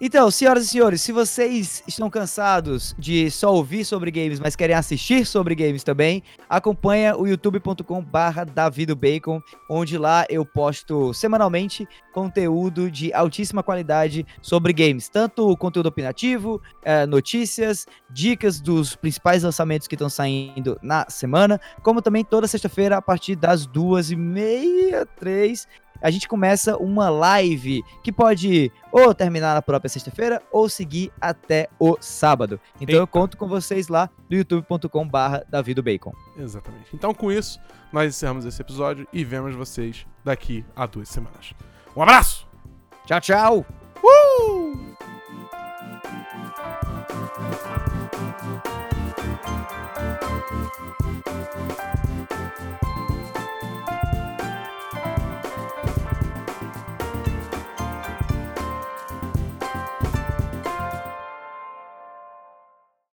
[SPEAKER 2] Então, senhoras e senhores, se vocês estão cansados de só ouvir sobre games, mas querem assistir sobre games também, acompanha o youtube.com barra davidobacon, onde lá eu posto semanalmente conteúdo de altíssima qualidade sobre games. Tanto conteúdo opinativo, eh, notícias, dicas dos principais lançamentos que estão saindo na semana, como também toda sexta-feira, a partir das duas e meia, três, a gente começa uma live que pode ou terminar na própria sexta-feira ou seguir até o sábado. Então eu
[SPEAKER 1] Eita.
[SPEAKER 2] conto com vocês lá no youtube.com barra davidobacon.
[SPEAKER 1] Exatamente. Então, com isso, nós encerramos esse episódio e vemos vocês daqui a duas semanas. Um abraço!
[SPEAKER 2] Tchau, tchau!
[SPEAKER 1] Uh!